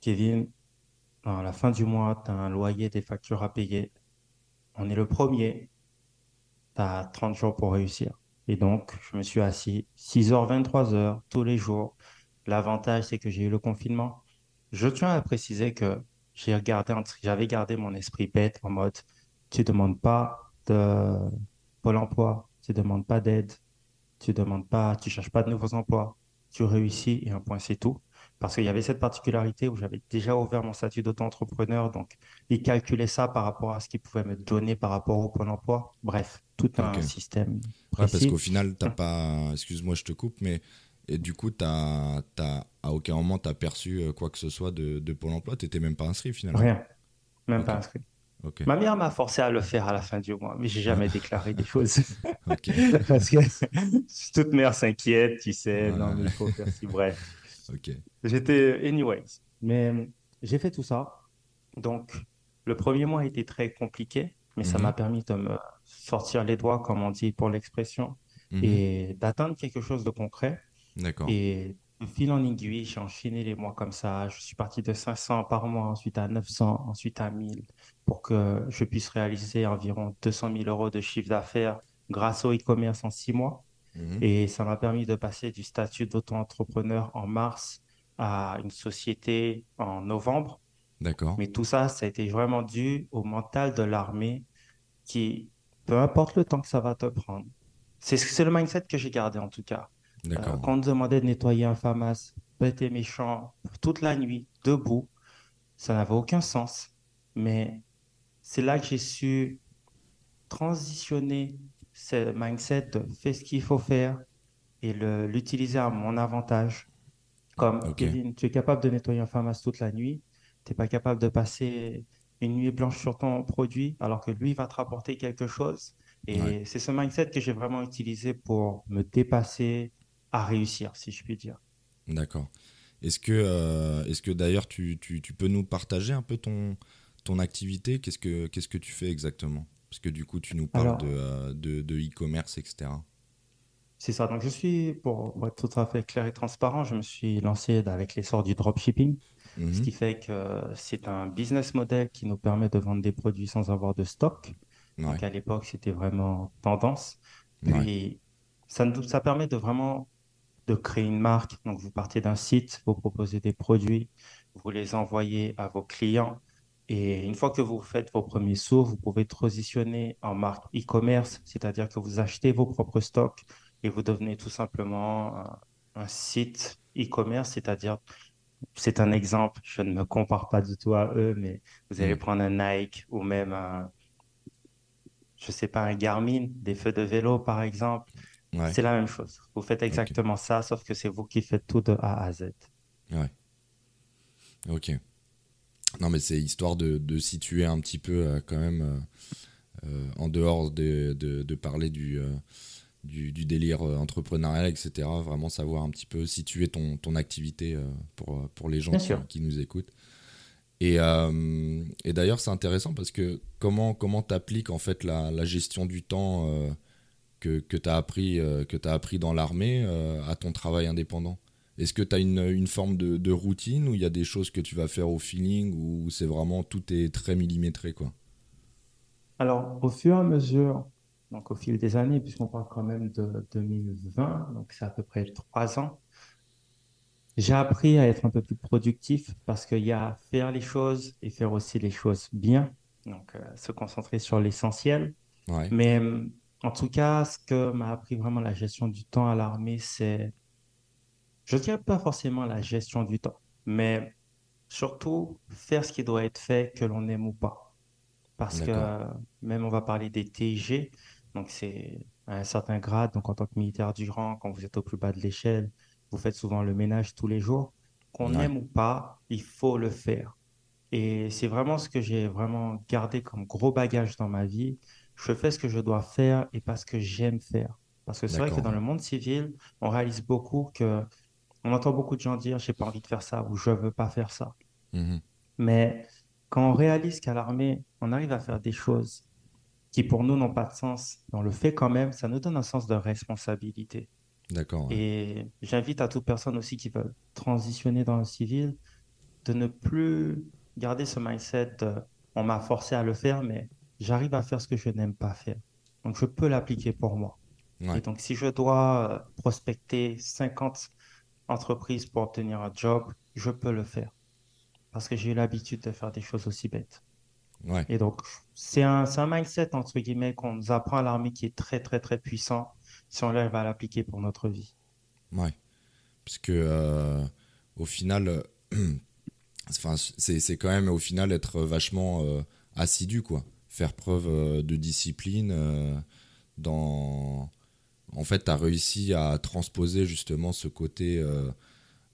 Speaker 5: Kevin, à la fin du mois, tu as un loyer, des factures à payer. On est le premier. Tu as 30 jours pour réussir. Et donc, je me suis assis 6h, 23h tous les jours. L'avantage, c'est que j'ai eu le confinement. Je tiens à préciser que j'avais gardé mon esprit bête en mode, tu demandes pas de Pôle emploi, tu demandes pas d'aide, tu demandes pas, tu cherches pas de nouveaux emplois, tu réussis et un point c'est tout. Parce qu'il y avait cette particularité où j'avais déjà ouvert mon statut d'auto-entrepreneur, donc ils calculaient ça par rapport à ce qu'ils pouvaient me donner par rapport au Pôle emploi. Bref, tout un système
Speaker 4: Ouais, parce qu'au final, t'as pas. Excuse-moi, je te coupe, mais. Et du coup, t'as, t'as, à aucun moment, t'as perçu euh, quoi que ce soit de, de Pôle emploi. T'étais même pas inscrit finalement.
Speaker 5: Rien, même pas inscrit. Ma mère m'a forcé à le faire à la fin du mois, mais j'ai jamais déclaré des choses. Parce que toute mère s'inquiète, tu sais, non, mais il faut faire ci, bref. J'étais, anyways. Mais j'ai fait tout ça. Donc, le premier mois a été très compliqué, mais ça
Speaker 4: Mhm.
Speaker 5: m'a permis de me sortir les doigts, comme on dit pour l'expression,
Speaker 4: Mhm.
Speaker 5: et d'atteindre quelque chose de concret.
Speaker 4: D'accord.
Speaker 5: Et de fil en aiguille, j'ai enchaîné les mois comme ça. Je suis parti de 500 par mois, ensuite à 900, ensuite à 1000, pour que je puisse réaliser environ 200 000 euros de chiffre d'affaires grâce au e-commerce en six mois.
Speaker 4: Mhm.
Speaker 5: Et ça m'a permis de passer du statut d'auto-entrepreneur en mars à une société en novembre.
Speaker 4: D'accord.
Speaker 5: Mais tout ça, ça a été vraiment dû au mental de l'armée qui, peu importe le temps que ça va te prendre, c'est le mindset que j'ai gardé en tout cas. Euh, quand on demandait de nettoyer un FAMAS, bête et méchant, toute la nuit, debout, ça n'avait aucun sens. Mais c'est là que j'ai su transitionner ce mindset de faire ce qu'il faut faire et l'utiliser à mon avantage. Comme Kevin, tu es capable de nettoyer un FAMAS toute la nuit, tu n'es pas capable de passer une nuit blanche sur ton produit alors que lui va te rapporter quelque chose. Et c'est ce mindset que j'ai vraiment utilisé pour me dépasser à réussir, si je puis dire.
Speaker 4: D'accord. Est-ce que, euh, est que d'ailleurs tu, tu, tu, peux nous partager un peu ton, ton activité Qu'est-ce que Qu'est-ce que tu fais exactement? Parce que du coup, tu nous parles euh, de, e-commerce, etc.
Speaker 5: C'est ça. Donc, je suis, pour, être tout à fait clair et transparent, je me suis lancé avec l'essor du dropshipping. Ce mhm. qui fait que c'est un business model qui nous permet de vendre des produits sans avoir de stock. Donc, à l'époque, c'était vraiment tendance. Puis, ça, ça permet de vraiment de créer une marque. Donc, vous partez d'un site, vous proposez des produits, vous les envoyez à vos clients. Et une fois que vous faites vos premiers sauts, vous pouvez transitionner en marque e-commerce, c'est-à-dire que vous achetez vos propres stocks et vous devenez tout simplement un, site e-commerce, c'est-à-dire, c'est un exemple, je ne me compare pas du tout à eux, mais vous allez mm. prendre un Nike ou même un, je sais pas, un Garmin, des feux de vélo par exemple. C'est la même chose. Vous faites exactement ça, sauf que c'est vous qui faites tout de A à Z.
Speaker 4: Ouais. Ok. Non, mais c'est histoire de, de, situer un petit peu euh, quand même euh, euh, en dehors de, de, de parler du, du, du, délire entrepreneurial, etc. Vraiment savoir un petit peu situer ton, ton activité pour, pour les gens qui, qui, nous écoutent. Et, et d'ailleurs, c'est intéressant parce que comment comment t'appliques en fait la, la, gestion du temps que, que tu as appris que as appris dans l'armée à ton travail indépendant? Est-ce que tu as une, une, forme de, de routine ou il y a des choses que tu vas faire au feeling ou c'est vraiment tout est très millimétré quoi?
Speaker 5: Alors, au fur et à mesure, donc au fil des années, puisqu'on parle quand même de 2020, donc c'est à peu près trois ans, j'ai appris à être un peu plus productif parce qu'il y a faire les choses et faire aussi les choses bien, donc euh, se concentrer sur l'essentiel. Mais en tout cas, ce que m'a appris vraiment la gestion du temps à l'armée, c'est je ne dirais pas forcément la gestion du temps, mais surtout faire ce qui doit être fait, que l'on aime ou pas. Parce que même on va parler des TIG, donc c'est à un certain grade, donc en tant que militaire du rang, quand vous êtes au plus bas de l'échelle, vous faites souvent le ménage tous les jours. Qu'on aime ou pas, il faut le faire. Et c'est vraiment ce que j'ai vraiment gardé comme gros bagage dans ma vie. Je fais ce que je dois faire et pas ce que j'aime faire. Parce que c'est vrai que dans le monde civil, on réalise beaucoup que on entend beaucoup de gens dire j'ai pas envie de faire ça ou je veux pas faire ça. Mhm. Mais quand on réalise qu'à l'armée, on arrive à faire des choses qui pour nous n'ont pas de sens, on le fait quand même, ça nous donne un sens de responsabilité.
Speaker 4: D'accord.
Speaker 5: Et j'invite à toute personne aussi qui veut transitionner dans le civil de ne plus garder ce mindset de, on m'a forcé à le faire, mais j'arrive à faire ce que je n'aime pas faire. Donc je peux l'appliquer pour moi. Et donc si je dois euh, prospecter 50 entreprise pour obtenir un job, je peux le faire. Parce que j'ai eu l'habitude de faire des choses aussi bêtes. Et donc, c'est un, un, mindset, entre guillemets, qu'on nous apprend à l'armée qui est très, très, très puissant si on arrive à l'appliquer pour notre vie.
Speaker 4: Ouais. Parce que, euh, au final, enfin, c'est quand même, au final, être vachement euh, assidu, quoi. Faire preuve euh, de discipline dans en fait, tu as réussi à transposer justement ce côté euh,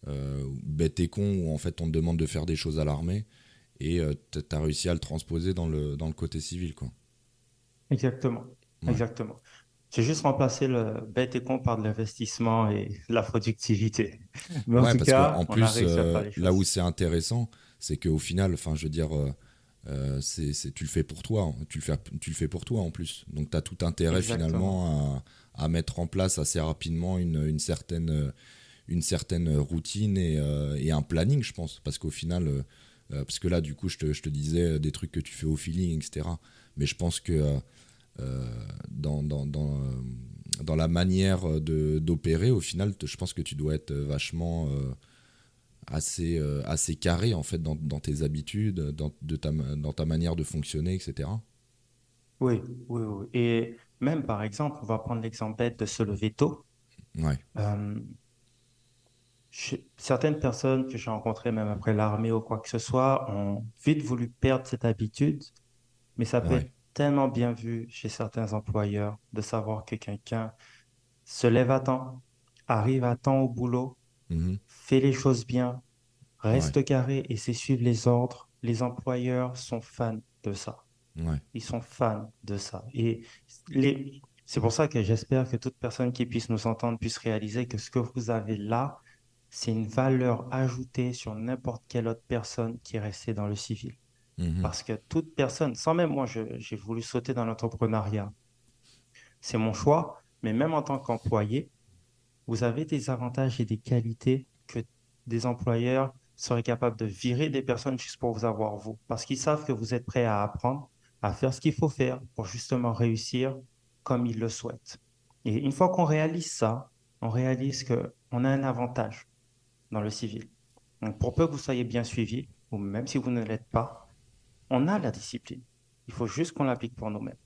Speaker 4: euh, bête et con où en fait on te demande de faire des choses à l'armée et euh, tu as réussi à le transposer dans le, dans le côté civil. Quoi.
Speaker 5: Exactement. Exactement. J'ai juste remplacé le bête et con par de l'investissement et la productivité.
Speaker 4: Mais en tout cas, en plus, là où c'est intéressant, c'est qu'au final, enfin, je veux dire, c'est, tu le fais pour toi, hein. tu le fais, tu le fais pour toi en plus. Donc, tu as tout intérêt finalement à, mettre en place assez rapidement une, une certaine, une certaine routine et, euh, et, un planning, je pense. Parce qu'au final, euh, euh, parce que là, du coup, je te, je te, disais des trucs que tu fais au feeling, etc. Mais je pense que dans, dans, dans, dans, la manière d'opérer, au final, je pense que tu dois être vachement assez, assez carré en fait dans, dans tes habitudes, dans, de ta, dans ta manière de fonctionner, etc.
Speaker 5: Oui, oui, oui. Même, par exemple, on va prendre l'exemple bête de se lever tôt.
Speaker 4: Ouais.
Speaker 5: Euh, je- certaines personnes que j'ai rencontrées, même après l'armée ou quoi que ce soit, ont vite voulu perdre cette habitude, mais ça peut
Speaker 4: Ouais.
Speaker 5: être tellement bien vu chez certains employeurs de savoir que quelqu'un se lève à temps, arrive à temps au boulot,
Speaker 4: Mhm.
Speaker 5: fait les choses bien,
Speaker 4: Ouais.
Speaker 5: reste carré et sait suivre les ordres. Les employeurs sont fans de ça.
Speaker 4: Ouais.
Speaker 5: Ils sont fans de ça. Et les... c'est pour ça que j'espère que toute personne qui puisse nous entendre puisse réaliser que ce que vous avez là, c'est une valeur ajoutée sur n'importe quelle autre personne qui est restée dans le civil.
Speaker 4: Mhm.
Speaker 5: Parce que toute personne, sans même moi, j'ai voulu sauter dans l'entrepreneuriat. C'est mon choix, mais même en tant qu'employé, vous avez des avantages et des qualités que des employeurs seraient capables de virer des personnes juste pour vous avoir vous. Parce qu'ils savent que vous êtes prêt à apprendre, à faire ce qu'il faut faire pour justement réussir comme ils le souhaitent. Et une fois qu'on réalise ça, on réalise qu'on a un avantage dans le civil. Donc, pour peu que vous soyez bien suivi, ou même si vous ne l'êtes pas, on a la discipline. Il faut juste qu'on l'applique pour nous-mêmes.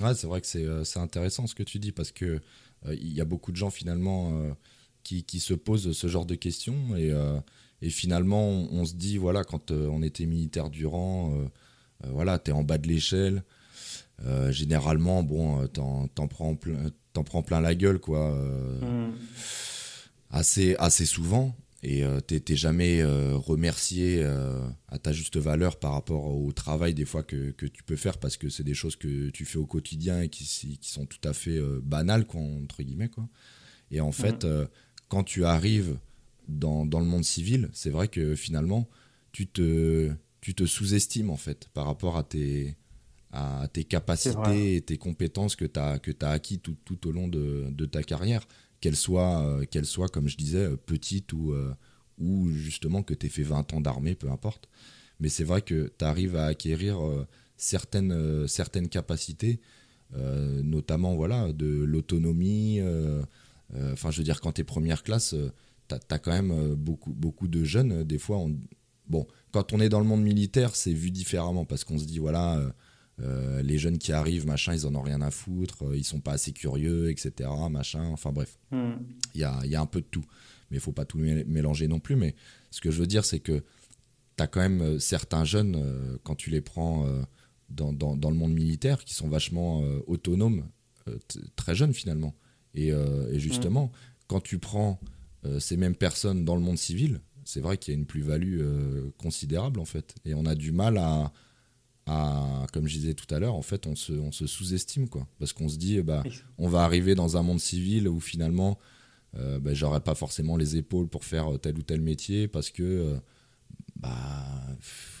Speaker 4: Ouais, c'est vrai que c'est euh, intéressant ce que tu dis parce que euh, il y a beaucoup de gens finalement euh, qui, qui se posent ce genre de questions et, euh, et finalement on, se dit voilà quand euh, on était militaire du rang, euh, voilà t'es en bas de l'échelle, euh, généralement bon euh, t'en prends plein t'en prends plein la gueule quoi. euh,
Speaker 5: Mm.
Speaker 4: assez, assez souvent et t'es jamais remercié à ta juste valeur par rapport au travail des fois que, que tu peux faire parce que c'est des choses que tu fais au quotidien et qui, sont tout à fait banales quoi, entre guillemets quoi. Et en fait, euh, quand tu arrives dans, dans le monde civil, c'est vrai que finalement tu te, tu te sous-estimes en fait par rapport à tes, à tes capacités et tes compétences que tu as, que as acquis tout, tout au long de, de ta carrière qu'elle soit, euh, soit, comme je disais, euh, petite ou, euh, ou justement que tu aies fait 20 ans d'armée, peu importe. Mais c'est vrai que tu arrives à acquérir euh, certaines, certaines capacités, notamment voilà, de l'autonomie. Enfin, je veux dire, quand tu es première classe, tu as, quand même beaucoup, beaucoup de jeunes. Des fois, on... bon, quand on est dans le monde militaire, c'est vu différemment parce qu'on se dit, voilà. euh, euh, les jeunes qui arrivent, machin, ils en ont rien à foutre, euh, ils sont pas assez curieux, etc. Machin, enfin bref
Speaker 5: Mm.
Speaker 4: il y a, il y a un peu de tout. Mais il faut pas tout mé- mélanger non plus. Mais ce que je veux dire, c'est que tu as quand même certains jeunes, quand tu les prends dans, dans- dans le monde militaire, qui sont vachement autonomes, très jeunes finalement. Et, et justement, quand tu prends ces mêmes personnes dans le monde civil, c'est vrai qu'il y a une plus-value euh, considérable en fait. Et on a du mal à, à, comme je disais tout à l'heure, en fait, on se, on se sous-estime quoi. Parce qu'on se dit, bah, on va arriver dans un monde civil où finalement, euh, bah, j'aurais pas forcément les épaules pour faire tel ou tel métier parce que, euh, bah,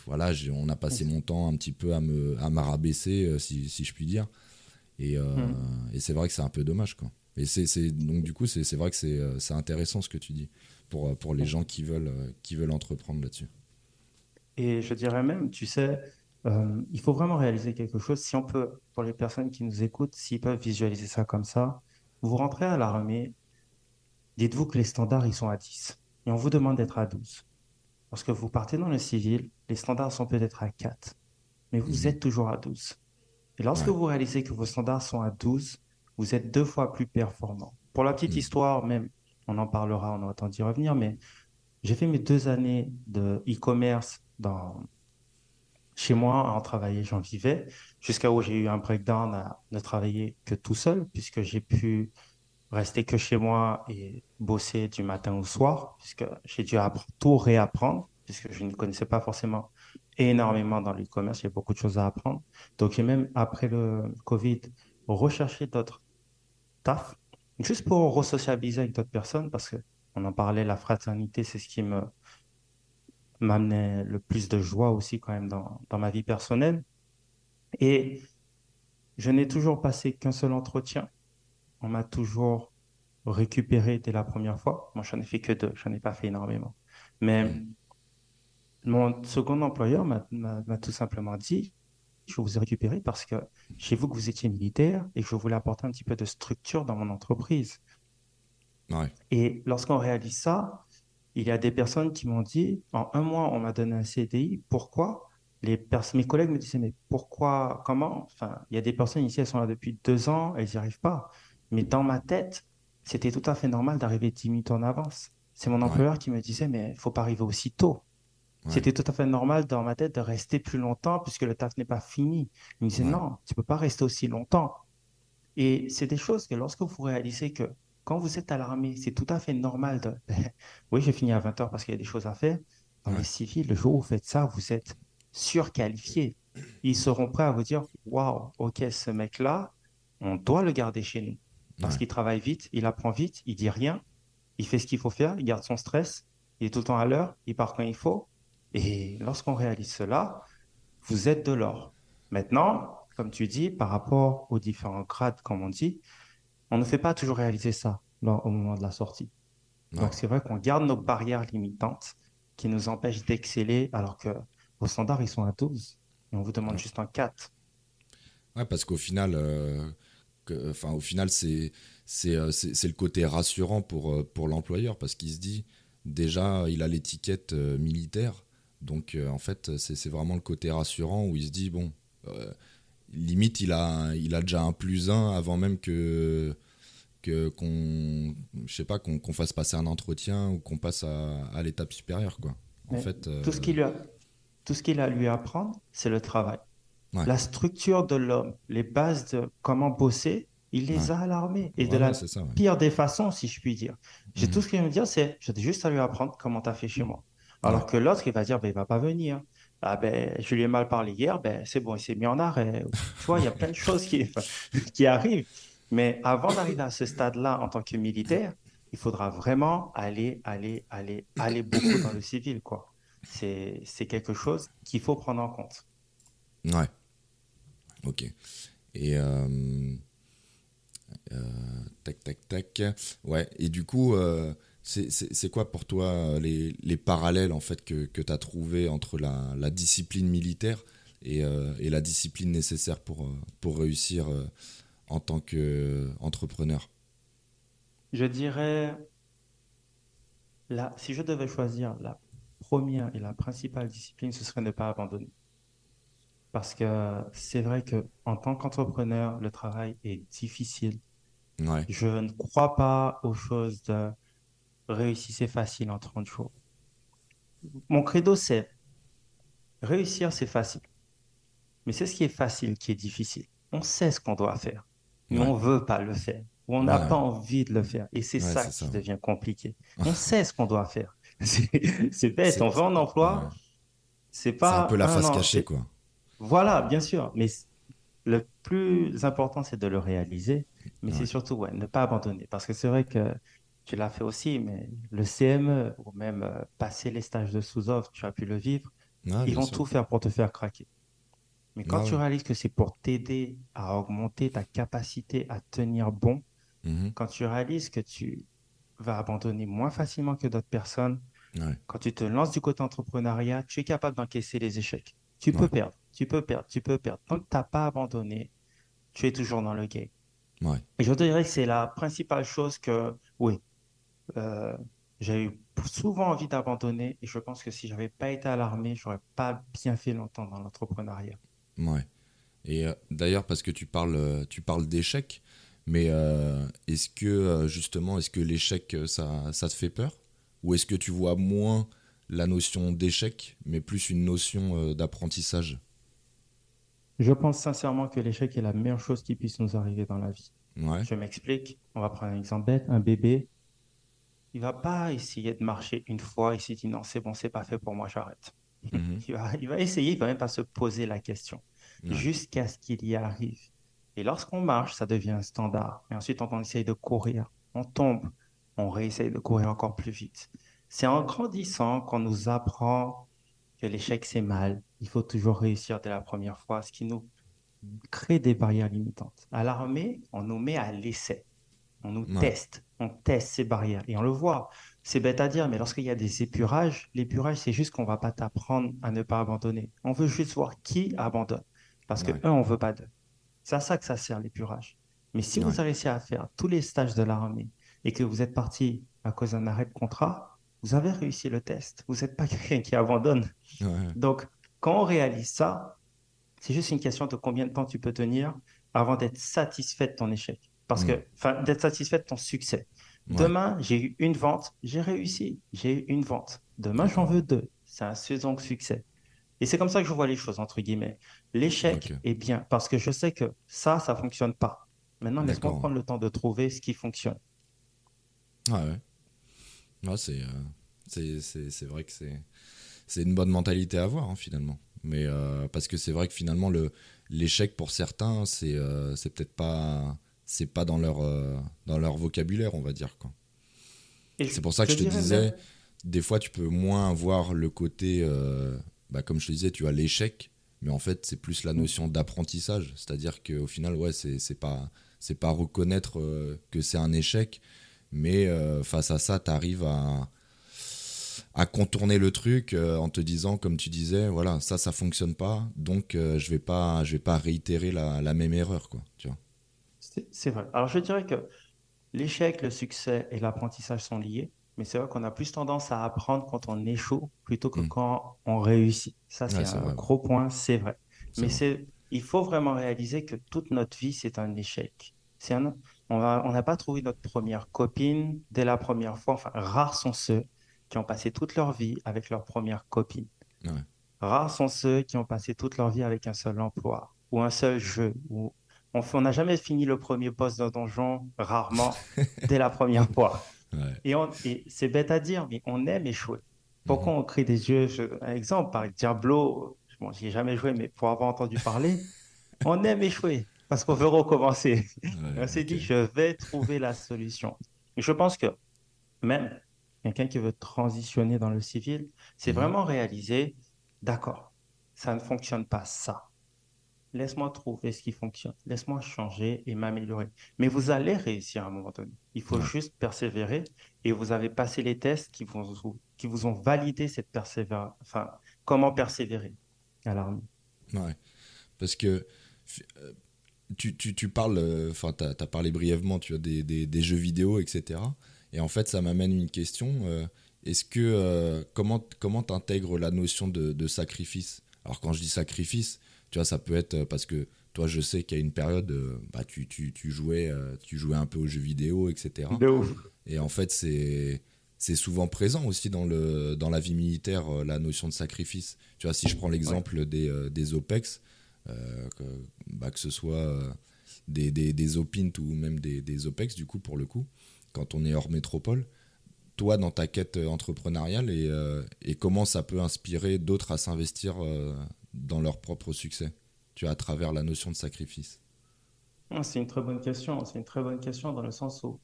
Speaker 4: voilà, j'ai- on a passé mon temps un petit peu à me, à m'arabaisser, euh, si, si je puis dire. Et, euh,
Speaker 5: Mm.
Speaker 4: et c'est vrai que c'est un peu dommage, quoi. Et c'est, c'est- donc du coup, c'est, c'est vrai que c'est, euh, c'est intéressant ce que tu dis pour, euh, pour les gens qui veulent, euh, qui veulent entreprendre là-dessus.
Speaker 5: Et je dirais même, tu sais, euh, il faut vraiment réaliser quelque chose. Si on peut, pour les personnes qui nous écoutent, s'ils peuvent visualiser ça comme ça, vous rentrez à l'armée, dites-vous que les standards, ils sont à 10. Et on vous demande d'être à 12. Lorsque vous partez dans le civil, les standards sont peut-être à 4. Mais vous
Speaker 4: Mhm.
Speaker 5: êtes toujours à 12. Et lorsque
Speaker 4: Ouais.
Speaker 5: vous réalisez que vos standards sont à 12, vous êtes deux fois plus performant. Pour la petite
Speaker 4: Mhm.
Speaker 5: histoire, même, on en parlera, on aura temps d'y revenir, mais j'ai fait mes deux années de e-commerce chez moi, en travailler, j'en vivais, jusqu'à où j'ai eu un breakdown à ne travailler que tout seul, puisque j'ai pu rester que chez moi et bosser du matin au soir, puisque j'ai dû tout réapprendre, puisque je ne connaissais pas forcément énormément dans l'e-commerce, il y a beaucoup de choses à apprendre. Donc j'ai même, après le Covid, recherché d'autres tafs, juste pour resocialiser avec d'autres personnes, parce que on en parlait, la fraternité, c'est ce qui me m'amenait le plus de joie aussi quand même dans, dans ma vie personnelle. Et je n'ai toujours passé qu'un seul entretien. On m'a toujours récupéré dès la première fois. Moi, j'en ai fait que deux, j'en ai pas fait énormément. Mais mon second employeur m'a tout simplement dit, je vous ai récupéré parce que j'ai vu que vous étiez militaire et que je voulais apporter un petit peu de structure dans mon entreprise.
Speaker 4: Ouais.
Speaker 5: Et lorsqu'on réalise ça, il y a des personnes qui m'ont dit, en un mois, on m'a donné un CDI. Pourquoi? Les mes collègues me disaient, mais pourquoi, comment? Enfin, il y a des personnes ici, elles sont là depuis deux ans, elles n'y arrivent pas. Mais dans ma tête, c'était tout à fait normal d'arriver 10 minutes en avance. C'est mon
Speaker 4: Ouais.
Speaker 5: employeur qui me disait, mais il faut pas arriver aussi tôt.
Speaker 4: Ouais.
Speaker 5: C'était tout à fait normal dans ma tête de rester plus longtemps puisque le taf n'est pas fini. Il me disait,
Speaker 4: Ouais.
Speaker 5: non, tu peux pas rester aussi longtemps. Et c'est des choses que lorsque vous réalisez que quand vous êtes à l'armée, c'est tout à fait normal de, oui, j'ai fini à 20h parce qu'il y a des choses à faire. Dans
Speaker 4: Ouais.
Speaker 5: les civils, le jour où vous faites ça, vous êtes surqualifié. Ils seront prêts à vous dire, waouh, ok, ce mec-là, on doit le garder chez nous. Parce qu'il travaille vite, il apprend vite, il dit rien, il fait ce qu'il faut faire, il garde son stress, il est tout le temps à l'heure, il part quand il faut. Et lorsqu'on réalise cela, vous êtes de l'or. Maintenant, comme tu dis, par rapport aux différents grades, comme on dit, on ne fait pas toujours réaliser ça lors- au moment de la sortie. Donc c'est vrai qu'on garde nos barrières limitantes qui nous empêchent d'exceller alors que vos standards, ils sont à 12 et on vous demande
Speaker 4: Ouais.
Speaker 5: juste un 4.
Speaker 4: Ouais, parce qu'au final, euh, que- enfin, au final, c'est c'est euh, c'est- le côté rassurant pour, euh, pour l'employeur parce qu'il se dit déjà, il a l'étiquette militaire. Donc, euh, en fait, c'est vraiment le côté rassurant où il se dit bon, euh, limite, il a, il a déjà un plus un avant même que qu'on je sais pas qu'on fasse passer un entretien ou qu'on passe à, à l'étape supérieure quoi en
Speaker 5: Mais
Speaker 4: fait euh,
Speaker 5: Tout ce qu'il a, tout ce qu'il a à lui apprendre, c'est le travail.
Speaker 4: Ouais.
Speaker 5: La structure de l'homme, les bases de comment bosser, il les
Speaker 4: Ouais.
Speaker 5: a à l'armée. Et de la
Speaker 4: ça
Speaker 5: pire des façons, si je puis dire. J'ai
Speaker 4: Mhm.
Speaker 5: tout ce qu'il va me dire, c'est j'ai juste à lui apprendre comment tu as fait chez moi. Alors que l'autre, il va dire, ben, il va pas venir. Ah ben, je lui ai mal parlé hier, ben, c'est bon, il s'est mis en arrêt. Tu vois, il y a plein de choses qui, qui arrivent. Mais avant d'arriver à ce stade-là en tant que militaire, il faudra vraiment aller, aller, aller, aller beaucoup dans le civil, quoi. C'est, c'est quelque chose qu'il faut prendre en compte.
Speaker 4: Ouais. Ok. Et euh, euh, tac, tac, tac. Ouais. Et du coup, euh, c'est- quoi pour toi euh, les, les parallèles en fait que, que tu as trouvé entre la, la discipline militaire et, euh, et la discipline nécessaire pour, euh, pour réussir euh, en tant qu'entrepreneur
Speaker 5: Je dirais, là, si je devais choisir la première et la principale discipline, ce serait ne pas abandonner. Parce que c'est vrai que en tant qu'entrepreneur, le travail est difficile.
Speaker 4: Ouais.
Speaker 5: Je ne crois pas aux choses de réussissez facile en 30 jours. Mon credo, c'est réussir, c'est facile. Mais c'est ce qui est facile qui est difficile. On sait ce qu'on doit faire, mais
Speaker 4: Ouais.
Speaker 5: on veut pas le faire. Ou on n'a
Speaker 4: Ouais.
Speaker 5: pas envie de le faire. Et c'est
Speaker 4: Ouais,
Speaker 5: ça qui
Speaker 4: ça.
Speaker 5: devient compliqué. On sait ce qu'on doit faire. C'est bête. On va en emploi. C'est pas.
Speaker 4: un peu la face cachée quoi.
Speaker 5: voilà, bien sûr. Mais le plus important, c'est de le réaliser. Mais c'est surtout, ouais, ne pas abandonner. Parce que c'est vrai que tu l'as fait aussi, mais le CME ou même euh, passer les stages de sous-offre, tu as pu le vivre,
Speaker 4: Ouais,
Speaker 5: ils vont
Speaker 4: sûr.
Speaker 5: tout faire pour te faire craquer. Mais quand
Speaker 4: Ah
Speaker 5: tu
Speaker 4: ouais.
Speaker 5: réalises que c'est pour t'aider à augmenter ta capacité à tenir bon,
Speaker 4: Mhm.
Speaker 5: quand tu réalises que tu vas abandonner moins facilement que d'autres personnes,
Speaker 4: Ouais.
Speaker 5: quand tu te lances du côté entrepreneuriat, tu es capable d'encaisser les échecs. Tu peux perdre, tu peux perdre, tu peux perdre. Tant que tu n'as pas abandonné, tu es toujours dans le game. Et je te dirais que c'est la principale chose que, oui, euh, j'ai eu souvent envie d'abandonner et je pense que si j'avais pas été à l'armée, j'aurais pas bien fait longtemps dans l'entrepreneuriat.
Speaker 4: Ouais. Et euh, d'ailleurs, parce que tu parles, euh, tu parles d'échec, mais euh, est-ce que justement, est-ce que l'échec, ça, ça te fait peur? Ou est-ce que tu vois moins la notion d'échec, mais plus une notion d'apprentissage?
Speaker 5: Je pense sincèrement que l'échec est la meilleure chose qui puisse nous arriver dans la vie.
Speaker 4: Ouais.
Speaker 5: Je m'explique. On va prendre un exemple bête. Un bébé, il va pas essayer de marcher une fois et s'il dit non, c'est bon, c'est pas fait pour moi, j'arrête.
Speaker 4: Mhm.
Speaker 5: Il va, il va essayer, il va même pas se poser la question jusqu'à ce qu'il y arrive. Et lorsqu'on marche, ça devient un standard. Et ensuite, on essaye de courir. On tombe. On réessaye de courir encore plus vite. C'est en grandissant qu'on nous apprend que l'échec, c'est mal. Il faut toujours réussir dès la première fois, ce qui nous crée des barrières limitantes. À l'armée, on nous met à l'essai. On nous
Speaker 4: Ouais.
Speaker 5: teste. On teste ces barrières. Et on le voit. C'est bête à dire, mais lorsqu'il y a des épurages, l'épurage, c'est juste qu'on va pas t'apprendre à ne pas abandonner. On veut juste voir qui abandonne. Parce que,
Speaker 4: Ouais.
Speaker 5: un, on veut pas d'eux. C'est à ça que ça sert l'épurage. Mais si
Speaker 4: Ouais.
Speaker 5: vous avez réussi à faire tous les stages de l'armée et que vous êtes parti à cause d'un arrêt de contrat, vous avez réussi le test. Vous n'êtes pas quelqu'un qui abandonne.
Speaker 4: Ouais.
Speaker 5: Donc, quand on réalise ça, c'est juste une question de combien de temps tu peux tenir avant d'être satisfait de ton échec. Parce
Speaker 4: Mm.
Speaker 5: que, enfin, d'être satisfait de ton succès.
Speaker 4: Ouais.
Speaker 5: Demain, j'ai eu une vente, j'ai réussi, j'ai eu une vente. Demain, j'en veux deux. C'est un second succès. Et c'est comme ça que je vois les choses, entre guillemets. L'échec est bien parce que je sais que ça, ça fonctionne pas. Maintenant, laisse-moi prendre le temps de trouver ce qui fonctionne.
Speaker 4: Ouais, ouais. Ouais, c'est, euh, c'est vrai que c'est, c'est une bonne mentalité à avoir, hein, finalement. Mais euh, parce que c'est vrai que finalement, le, l'échec pour certains, c'est, euh, c'est peut-être pas, c'est pas dans leur, euh, dans leur vocabulaire, on va dire. Quoi. C'est pour ça que je te disais,
Speaker 5: même-
Speaker 4: des fois, tu peux moins voir le côté, euh, bah, comme je te disais, tu as l'échec, mais en fait, c'est plus la notion d'apprentissage. C'est-à-dire qu'au final, ouais, c'est, c'est pas, c'est pas reconnaître euh, que c'est un échec, mais face à ça, tu arrives à, à contourner le truc euh, en te disant, comme tu disais, voilà, ça, ça fonctionne pas, donc euh, je vais pas, je vais pas réitérer la, la même erreur, quoi. Tu vois.
Speaker 5: C'est vrai. Alors, je dirais que l'échec, le succès et l'apprentissage sont liés, mais c'est vrai qu'on a plus tendance à apprendre quand on échoue plutôt que
Speaker 4: Mm.
Speaker 5: quand on réussit. Ça, c'est
Speaker 4: Ouais,
Speaker 5: un
Speaker 4: vrai.
Speaker 5: gros point, c'est vrai. Mais c'est, il faut vraiment réaliser que toute notre vie, c'est un échec. C'est un, on n'a pas trouvé notre première copine dès la première fois. Enfin, rares sont ceux qui ont passé toute leur vie avec leur première copine.
Speaker 4: Ouais.
Speaker 5: Rares sont ceux qui ont passé toute leur vie avec un seul emploi ou un seul jeu. Ou on n'a jamais fini le premier poste d'un donjon, rarement, dès la première fois.
Speaker 4: Ouais.
Speaker 5: Et, c'est bête à dire, mais on aime échouer. Pourquoi on crée des jeux, je- un exemple, par Diablo, bon, j'y ai jamais joué, mais pour avoir entendu parler, on aime échouer parce qu'on veut recommencer.
Speaker 4: Ouais,
Speaker 5: On s'est dit, je vais trouver la solution. Et je pense que même quelqu'un qui veut transitionner dans le civil, c'est
Speaker 4: Mhm.
Speaker 5: vraiment réaliser, d'accord, ça ne fonctionne pas ça. Laisse-moi trouver ce qui fonctionne. Laisse-moi changer et m'améliorer. Mais vous allez réussir à un moment donné. Il faut juste persévérer et vous avez passé les tests qui vous, qui vous ont validé cette persévérance. Enfin, comment persévérer à l'armée.
Speaker 4: Ouais. Parce que euh, tu, tu, tu parles, enfin, tu as, parlé brièvement tu as des, des, des jeux vidéo, etc. Et en fait, ça m'amène une question. euh, Est-ce que, euh, comment comment t'intègres la notion de, de sacrifice? Alors, quand je dis sacrifice, tu vois, ça peut être euh, parce que toi, je sais qu'à une période, euh, bah, tu, tu, tu, jouais, euh, tu jouais un peu aux jeux vidéo, etc. Et en fait, c'est c'est souvent présent aussi dans, le, dans la vie militaire, la notion de sacrifice. Tu vois, si je prends l'exemple des, des OPEX, euh, que, bah, que ce soit des, des, des OPINT ou même des, des OPEX, du coup, pour le coup, quand on est hors métropole, toi, dans ta quête entrepreneuriale, et, euh, et comment ça peut inspirer d'autres à s'investir euh, dans leur propre succès, tu vois, à travers la notion de sacrifice
Speaker 5: Ah, C'est une très bonne question. C'est une très bonne question dans le sens où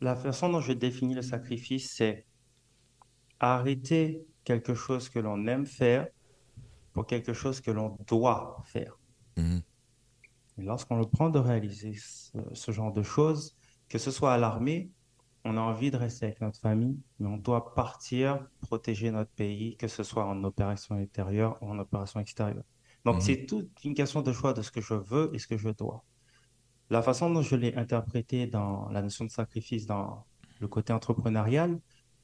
Speaker 5: la façon dont je définis le sacrifice, c'est arrêter quelque chose que l'on aime faire pour quelque chose que l'on doit faire.
Speaker 4: Mhm.
Speaker 5: Lorsqu'on le prend de réaliser ce, ce genre de choses, que ce soit à l'armée, on a envie de rester avec notre famille, mais on doit partir protéger notre pays, que ce soit en opération intérieure ou en opération extérieure. Donc,
Speaker 4: Mhm.
Speaker 5: c'est toute une question de choix de ce que je veux et ce que je dois. La façon dont je l'ai interprété dans la notion de sacrifice, dans le côté entrepreneurial,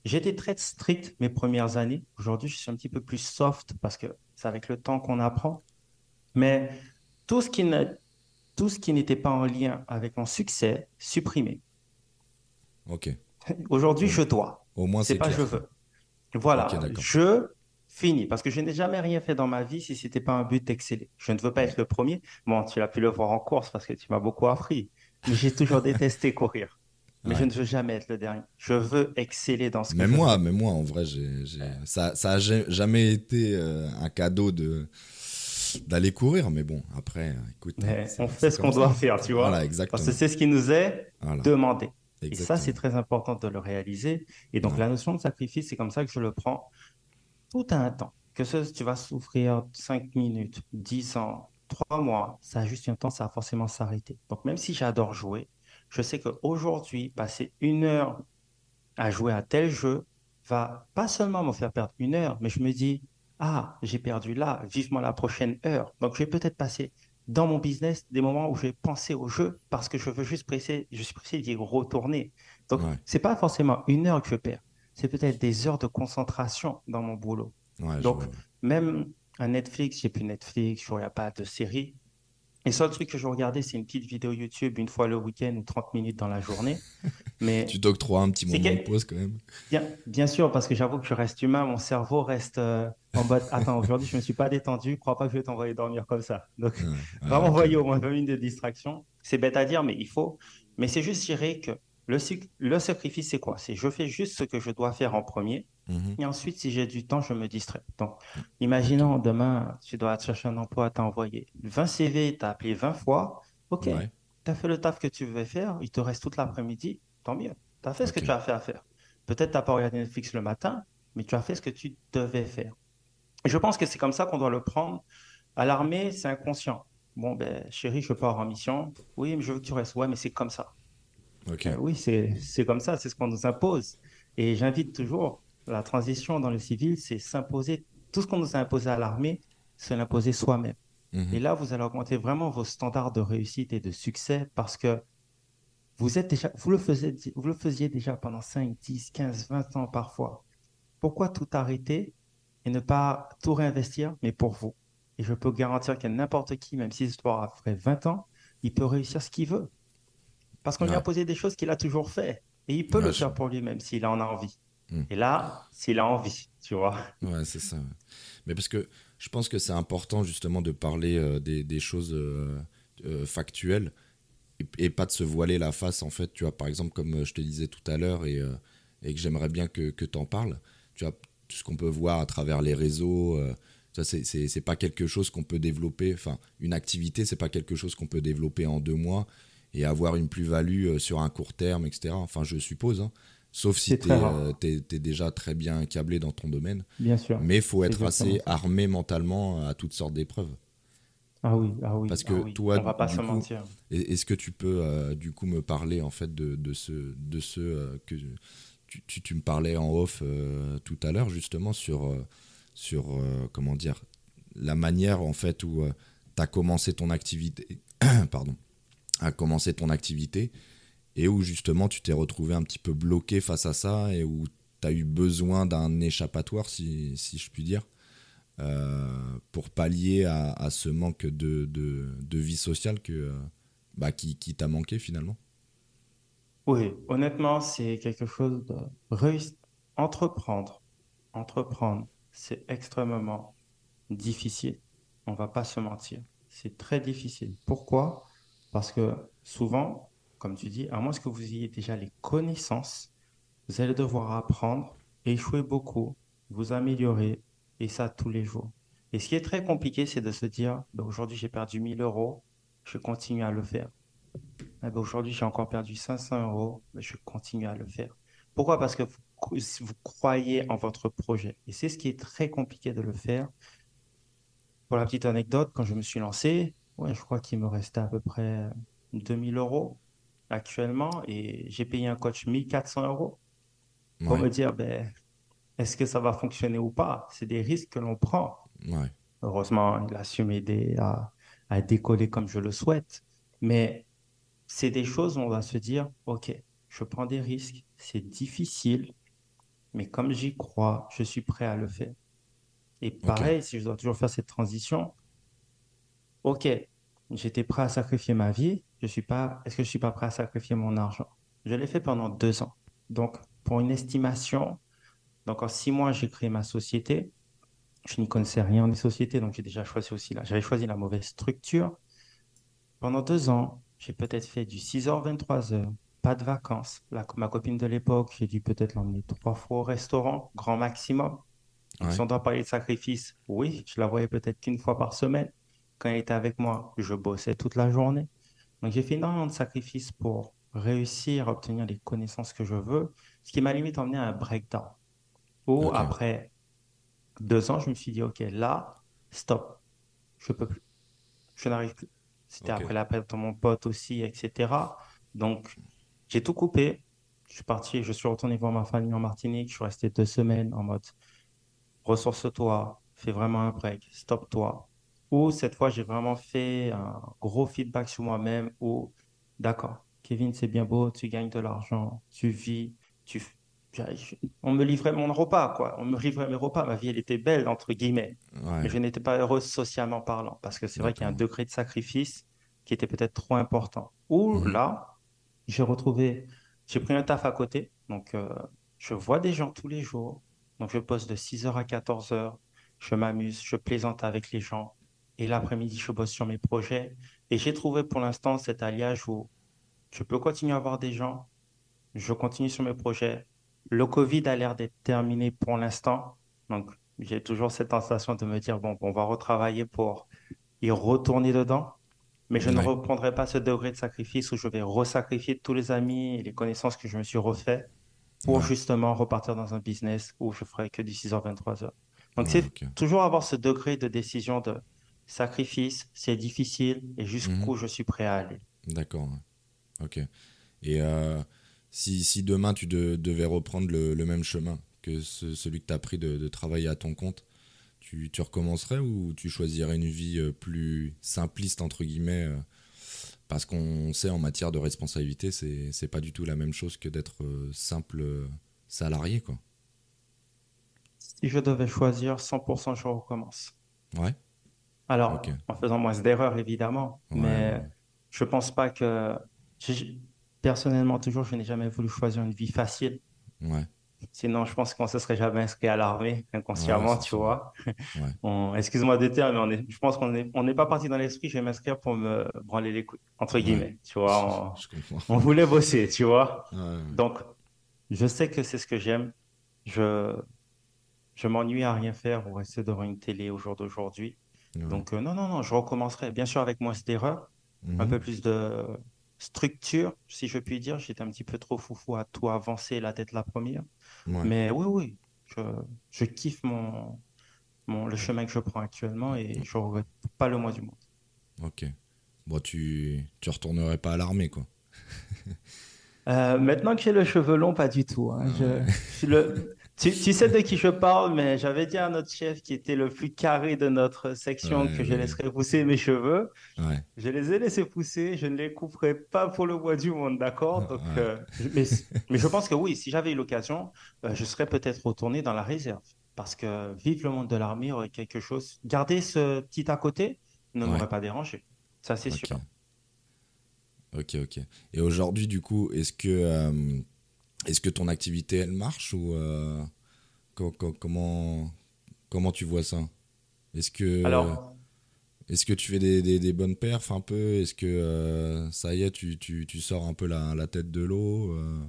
Speaker 5: j'étais très strict mes premières années. Aujourd'hui, je suis un petit peu plus soft parce que c'est avec le temps qu'on apprend. Mais tout ce qui ne- tout ce qui n'était pas en lien avec mon succès, supprimé.
Speaker 4: Ok.
Speaker 5: Aujourd'hui, je dois.
Speaker 4: Au moins,
Speaker 5: C'est pas
Speaker 4: clair.
Speaker 5: je veux. Voilà, je finis parce que je n'ai jamais rien fait dans ma vie si c'était pas un but d'exceller. Je ne veux pas être le premier. Bon, tu l'as pu le voir en course parce que tu m'as beaucoup appris. Mais j'ai toujours détesté courir. Mais
Speaker 4: Ouais.
Speaker 5: je ne veux jamais être le dernier. Je veux exceller dans ce je
Speaker 4: moi, même moi, en vrai, j'ai- ça, ça a ja- jamais été euh, un cadeau de d'aller courir, mais bon, après, écoute,
Speaker 5: Mais on fait ce qu'on doit faire, tu vois.
Speaker 4: Voilà,
Speaker 5: Parce
Speaker 4: exactement.
Speaker 5: que c'est ce qui nous est
Speaker 4: Voilà,
Speaker 5: demandé. Et ça, c'est très important de le réaliser. Et donc,
Speaker 4: Ouais.
Speaker 5: la notion de sacrifice, c'est comme ça que je le prends. Tout a un temps. Que ce, tu vas souffrir 5 minutes, 10 ans, 3 mois, ça a juste un temps, ça va forcément s'arrêter. Donc, même si j'adore jouer, je sais qu'aujourd'hui, passer une heure à jouer à tel jeu va pas seulement me faire perdre une heure, mais je me dis, ah, j'ai perdu là, vivement la prochaine heure. Donc, je vais peut-être passer dans mon business des moments où je vais penser au jeu parce que je veux juste presser, je suis pressé d'y retourner. Donc,
Speaker 4: Ouais.
Speaker 5: c'est pas forcément une heure que je perds, c'est peut-être des heures de concentration dans mon boulot.
Speaker 4: Ouais,
Speaker 5: Donc, même un Netflix, j'ai plus Netflix, je regarde pas de série. Et seul truc que je regardais, c'est une petite vidéo YouTube une fois le week-end ou 30 minutes dans la journée. Mais
Speaker 4: Tu t'octroies un petit moment de
Speaker 5: quel-
Speaker 4: pause quand même.
Speaker 5: bien, bien sûr, parce que j'avoue que je reste humain, mon cerveau reste euh, en mode Attends, aujourd'hui, je ne me suis pas détendu, crois pas que je vais t'envoyer dormir comme ça. Donc.
Speaker 4: Ah,
Speaker 5: Vraiment,
Speaker 4: ok.
Speaker 5: envoyer au moins 20 minutes de distraction. C'est bête à dire, mais il faut. Mais c'est juste, je dirais que le, sacrifice, c'est quoi? C'est je fais juste ce que je dois faire en premier.
Speaker 4: Mhm.
Speaker 5: Et ensuite, si j'ai du temps, je me distrais. Donc, imaginons demain, tu dois te chercher un emploi, t'as envoyé 20 CV, t'as appelé 20 fois. OK,
Speaker 4: Ouais.
Speaker 5: t'as fait le taf que tu devais faire, il te reste toute l'après-midi, tant mieux. T'as fait ce que tu as fait à faire. Peut-être t'as pas regardé Netflix le matin, mais tu as fait ce que tu devais faire. Et je pense que c'est comme ça qu'on doit le prendre. À l'armée, c'est inconscient. Bon, ben, chérie, je pars en mission. Oui, mais je veux que tu restes. Ouais, mais c'est comme ça. Euh, Oui, c'est comme ça, c'est ce qu'on nous impose. Et j'invite toujours, la transition dans le civil, c'est s'imposer, tout ce qu'on nous a imposé à l'armée, c'est l'imposer soi-même.
Speaker 4: Mhm.
Speaker 5: Et là, vous allez augmenter vraiment vos standards de réussite et de succès parce que vous êtes déjà, vous le faisiez, vous le faisiez déjà pendant 5, 10, 15, 20 ans parfois. Pourquoi tout arrêter et ne pas tout réinvestir, mais pour vous? Et je peux garantir que n'importe qui, même si l'histoire a fait 20 ans, il peut réussir ce qu'il veut. Parce qu'on lui a posé des choses qu'il a toujours fait. Et il peut
Speaker 4: Ouais,
Speaker 5: le faire pour lui-même s'il en a envie.
Speaker 4: Hmm.
Speaker 5: Et là, s'il a envie, tu vois.
Speaker 4: Ouais, c'est ça. Mais parce que je pense que c'est important justement de parler euh, des, des choses euh, euh, factuelles et, et pas de se voiler la face en fait. Tu vois, par exemple, comme je te disais tout à l'heure et, et que j'aimerais bien que, que tu en parles, tu vois, tout ce qu'on peut voir à travers les réseaux, ça c'est pas quelque chose qu'on peut développer. Enfin, une activité, c'est pas quelque chose qu'on peut développer en deux mois et avoir une plus-value euh, sur un court terme, etc. Enfin, je suppose. hein. Sauf si tu es, déjà très bien câblé dans ton domaine.
Speaker 5: Bien sûr.
Speaker 4: Mais il faut être assez
Speaker 5: ça.
Speaker 4: armé mentalement à toutes sortes d'épreuves.
Speaker 5: Ah oui, ah oui.
Speaker 4: Parce
Speaker 5: ah
Speaker 4: que
Speaker 5: oui.
Speaker 4: toi,
Speaker 5: on va pas se mentir.
Speaker 4: Est-ce que tu peux euh, du coup me parler en fait de, de ce, de ce euh, que tu, tu- tu me parlais en off euh, tout à l'heure justement sur, euh, sur euh, comment dire la manière en fait où tu as commencé ton activité pardon à commencer ton activité et où justement tu t'es retrouvé un petit peu bloqué face à ça et où tu as eu besoin d'un échappatoire si, si je puis dire euh, pour pallier à, ce manque de, de, vie sociale que, euh, bah, qui, qui t'a manqué finalement.
Speaker 5: Oui, honnêtement, c'est quelque chose de. Entreprendre, entreprendre, c'est extrêmement difficile. On va pas se mentir. C'est très difficile. Pourquoi? Parce que souvent, comme tu dis, à moins que vous ayez déjà les connaissances, vous allez devoir apprendre, échouer beaucoup, vous améliorer, et ça tous les jours. Et ce qui est très compliqué, c'est de se dire, ben, aujourd'hui j'ai perdu 1000 euros, je continue à le faire. Ah ben, aujourd'hui, j'ai encore perdu 500 euros, mais je continue à le faire. Pourquoi? Parce que vous croyez en votre projet. Et c'est ce qui est très compliqué de le faire. Pour la petite anecdote, quand je me suis lancé, ouais, je crois qu'il me restait à peu près 2000 euros actuellement et j'ai payé un coach 1400 euros pour
Speaker 4: Ouais,
Speaker 5: me dire, ben, est-ce que ça va fonctionner ou pas? C'est des risques que l'on prend.
Speaker 4: ouais,
Speaker 5: Heureusement, il a su m'aider à, à décoller comme je le souhaite. Mais c'est des choses où on va se dire, OK, je prends des risques, c'est difficile, mais comme j'y crois, je suis prêt à le faire. Et pareil, si je dois toujours faire cette transition, OK, j'étais prêt à sacrifier ma vie, je suis pas, est-ce que je suis pas prêt à sacrifier mon argent? Je l'ai fait pendant deux ans. Donc, pour une estimation, donc en six mois, j'ai créé ma société. Je n'y connaissais rien des sociétés, donc j'ai déjà choisi aussi là. J'avais choisi la mauvaise structure. Pendant deux ans, j'ai peut-être fait du 6h, 23h, pas de vacances. La- ma copine de l'époque, j'ai dû peut-être l'emmener trois fois au restaurant, grand maximum.
Speaker 4: Ouais.
Speaker 5: si on doit parler de sacrifice, oui, je la voyais peut-être qu'une fois par semaine. Quand elle était avec moi, je bossais toute la journée. Donc, j'ai fait énormément de sacrifices pour réussir à obtenir les connaissances que je veux, ce qui m'a limite emmené à un breakdown. Où après deux ans, je me suis dit, OK, là, stop, je peux plus. Je n'arrive plus. C'était
Speaker 4: Ok.
Speaker 5: après la perte de mon pote aussi, etc. Donc, j'ai tout coupé. Je suis parti, je suis retourné voir ma famille en Martinique. Je suis resté deux semaines en mode ressource-toi, fais vraiment un break, stop-toi. Ou cette fois, j'ai vraiment fait un gros feedback sur moi-même où, d'accord, Kevin, c'est bien beau, tu gagnes de l'argent, tu vis, tu... On me livrait mon repas, quoi. On me livrait mes repas. Ma vie, elle était belle, entre guillemets.
Speaker 4: Ouais.
Speaker 5: Mais je n'étais pas heureuse socialement parlant. Parce que c'est vrai qu'il y a un degré de sacrifice qui était peut-être trop important. Ou
Speaker 4: Mhm.
Speaker 5: là, j'ai retrouvé, j'ai pris un taf à côté. Donc, euh, je vois des gens tous les jours. Donc, je bosse de 6h à 14h. Je m'amuse, je plaisante avec les gens. Et l'après-midi, je bosse sur mes projets. Et j'ai trouvé pour l'instant cet alliage où je peux continuer à voir des gens. Je continue sur mes projets. Le Covid a l'air d'être terminé pour l'instant. Donc, j'ai toujours cette sensation de me dire, bon, on va retravailler pour y retourner dedans. Mais je ne reprendrai pas ce degré de sacrifice où je vais resacrifier tous les amis et les connaissances que je me suis refait pour
Speaker 4: Ouais.
Speaker 5: justement repartir dans un business où je ferai que du 6h, 23h. Donc,
Speaker 4: Ouais,
Speaker 5: c'est toujours avoir ce degré de décision de sacrifice, c'est difficile et
Speaker 4: Mhm.
Speaker 5: jusqu'où je suis prêt à aller.
Speaker 4: D'accord. Ok. Et euh, si, si demain tu de- devais reprendre le, le même chemin que ce- celui que tu as pris de, de travailler à ton compte, tu, tu recommencerais ou tu choisirais une vie euh, plus simpliste, entre guillemets euh, Parce qu'on sait en matière de responsabilité, c'est pas du tout la même chose que d'être simple salarié, quoi.
Speaker 5: Si je devais choisir 100%, je recommence.
Speaker 4: Ouais.
Speaker 5: Alors, en faisant moins d'erreurs, évidemment,
Speaker 4: Ouais,
Speaker 5: mais je pense pas que... Personnellement, toujours, je n'ai jamais voulu choisir une vie facile.
Speaker 4: Ouais.
Speaker 5: Sinon, je pense qu'on se serait jamais inscrit à l'armée inconsciemment,
Speaker 4: Ouais,
Speaker 5: tu vois. On- Excuse-moi de terme, mais on est... je pense qu'on n'est on n'est pas parti dans l'esprit, je vais m'inscrire pour me branler les couilles, entre guillemets, tu vois. On, on voulait bosser, tu vois. Donc, je sais que c'est ce que j'aime. Je, je m'ennuie à rien faire ou rester devant une télé au jour d'aujourd'hui.
Speaker 4: Ouais.
Speaker 5: Donc, euh, non, non, non, je recommencerai, bien sûr, avec moins d'erreurs, un
Speaker 4: Mhm.
Speaker 5: peu plus de structure, si je puis dire. J'étais un petit peu trop foufou à tout avancer, la tête la première.
Speaker 4: Ouais.
Speaker 5: Mais oui, oui, je, je kiffe mon, mon, le chemin que je prends actuellement et je regrette pas le moins du monde.
Speaker 4: Ok. Bon, tu, tu retournerais pas à l'armée, quoi.
Speaker 5: Euh, maintenant que j'ai le cheveu long, pas du tout. hein. Je- je le... tu, tu sais de qui je parle, mais j'avais dit à notre chef qui était le plus carré de notre section
Speaker 4: Ouais,
Speaker 5: que je
Speaker 4: ouais.
Speaker 5: laisserais pousser mes cheveux.
Speaker 4: Ouais.
Speaker 5: Je les ai laissés pousser, je ne les couperai pas pour le bois du monde, d'accord? Donc, euh, mais, mais je pense que oui, si j'avais eu l'occasion, euh, je serais peut-être retourné dans la réserve. Parce que vivre le monde de l'armée aurait quelque chose. Garder ce petit à côté ne m'aurait pas dérangé. Ça, c'est sûr.
Speaker 4: Ok, ok. Et aujourd'hui, du coup, est-ce que, euh, est-ce que ton activité, elle marche ou euh, co- co- comment, comment tu vois ça? Est-ce que,
Speaker 5: Alors,
Speaker 4: que tu fais des, des- des bonnes perfs un peu? Est-ce que euh, ça y est, tu, tu- tu sors un peu la, la tête de l'eau euh,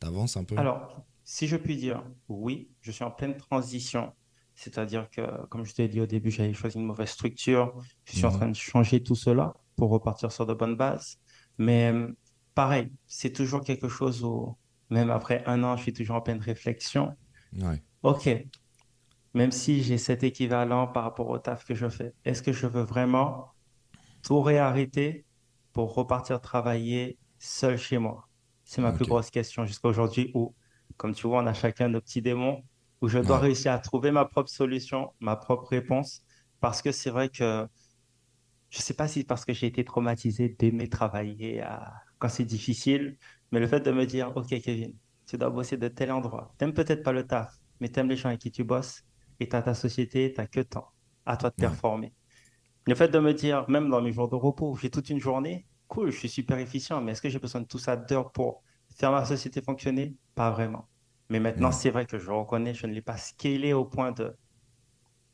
Speaker 4: T'avances un peu?
Speaker 5: Alors, si je puis dire, oui, je suis en pleine transition. C'est-à-dire que, comme je t'ai dit au début, j'avais choisi une mauvaise structure. Je suis en train de changer tout cela pour repartir sur de bonnes bases. Mais pareil, c'est toujours quelque chose où, même après un an, je suis toujours en pleine réflexion.
Speaker 4: Ouais.
Speaker 5: OK, même si j'ai cet équivalent par rapport au taf que je fais, est-ce que je veux vraiment tout réarrêter pour repartir travailler seul chez moi? C'est ma plus grosse question jusqu'à aujourd'hui où, comme tu vois, on a chacun nos petits démons, où je dois
Speaker 4: Ouais.
Speaker 5: réussir à trouver ma propre solution, ma propre réponse, parce que c'est vrai que je sais pas si c'est parce que j'ai été traumatisé d'aimer travailler à- quand c'est difficile, mais le fait de me dire, OK, Kevin, tu dois bosser de tel endroit. T'aimes peut-être pas le taf, mais t'aimes les gens avec qui tu bosses et t'as ta société, t'as que temps. À toi de performer. Le fait de me dire, même dans mes jours de repos, j'ai toute une journée, cool, je suis super efficient, mais est-ce que j'ai besoin de tout ça d'heures pour faire ma société fonctionner? Pas vraiment. Mais maintenant, c'est vrai que je reconnais, je ne l'ai pas scalé au point de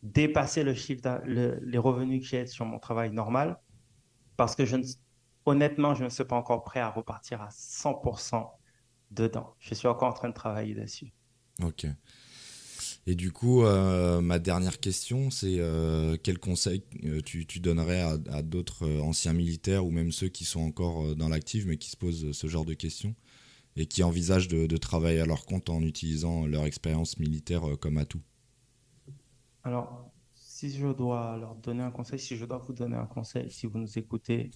Speaker 5: dépasser le chiffre, le- les revenus que j'ai sur mon travail normal, parce que je ne, honnêtement, je ne suis pas encore prêt à repartir à 100% dedans. Je suis encore en train de travailler dessus.
Speaker 4: Ok. Et du coup, euh, ma dernière question, c'est euh, quel conseil euh, tu, tu donnerais à, à d'autres anciens militaires ou même ceux qui sont encore dans l'active mais qui se posent ce genre de questions et qui envisagent de, de travailler à leur compte en utilisant leur expérience militaire comme atout?
Speaker 5: Alors, si je dois leur donner un conseil, si je dois vous donner un conseil, si vous nous écoutez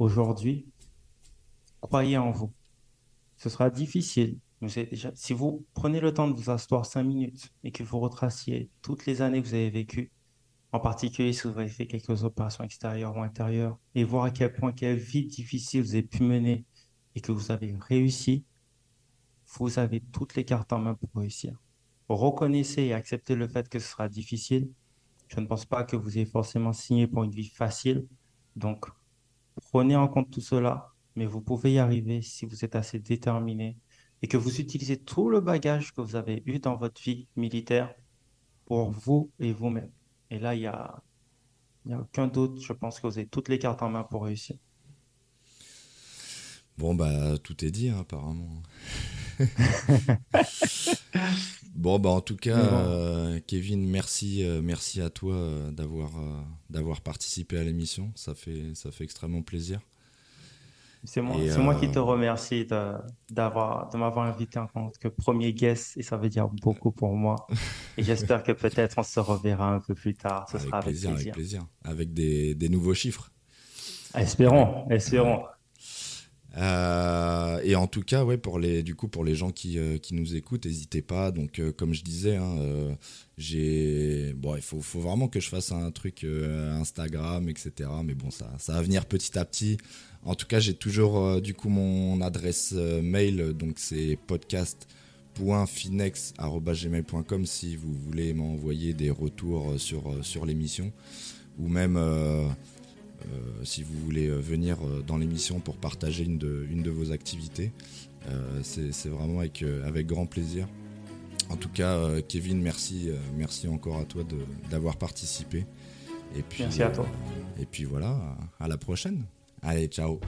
Speaker 5: aujourd'hui, croyez en vous. Ce sera difficile. Si vous prenez le temps de vous asseoir cinq minutes et que vous retraciez toutes les années que vous avez vécues, en particulier si vous avez fait quelques opérations extérieures ou intérieures, et voir à quel point quelle vie difficile vous avez pu mener et que vous avez réussi, vous avez toutes les cartes en main pour réussir. Reconnaissez et acceptez le fait que ce sera difficile. Je ne pense pas que vous ayez forcément signé pour une vie facile. Donc, Prenez en compte tout cela, mais vous pouvez y arriver si vous êtes assez déterminé et que vous utilisez tout le bagage que vous avez eu dans votre vie militaire pour vous et vous-même. Et là, il n'y a, aucun doute. Je pense que vous avez toutes les cartes en main pour réussir.
Speaker 4: Bon, bah, tout est dit, hein, apparemment. bon, bah, en tout cas, euh, Kevin, merci, euh, merci à toi euh, d'avoir d'avoir participé à l'émission. Ça fait, ça fait extrêmement plaisir.
Speaker 5: C'est moi, c'est moi qui te remercie de, d'avoir, de m'avoir invité en tant que premier guest et ça veut dire beaucoup pour moi. Et j'espère que peut-être on se reverra un peu plus tard. Ce
Speaker 4: avec
Speaker 5: sera
Speaker 4: plaisir,
Speaker 5: avec plaisir.
Speaker 4: Avec plaisir. Avec des, des nouveaux chiffres.
Speaker 5: Espérons, espérons.
Speaker 4: Euh, et en tout cas, ouais, pour les, du coup, pour les gens qui, euh, qui nous écoutent, n'hésitez pas. Donc, euh, comme je disais, hein, j'ai, bon, il faut, faut, vraiment que je fasse un truc Instagram, etc. Mais bon, ça, ça va venir petit à petit. En tout cas, j'ai toujours du coup mon adresse mail, donc c'est podcast.finex@gmail.com si vous voulez m'envoyer des retours sur sur l'émission ou même si vous voulez euh, venir euh, dans l'émission pour partager une de, une de vos activités. c'est vraiment avec, avec grand plaisir. En tout cas, Kevin, merci, merci encore à toi d'avoir participé.
Speaker 5: Et puis, merci à toi.
Speaker 4: Et puis voilà, à la prochaine. Allez, ciao.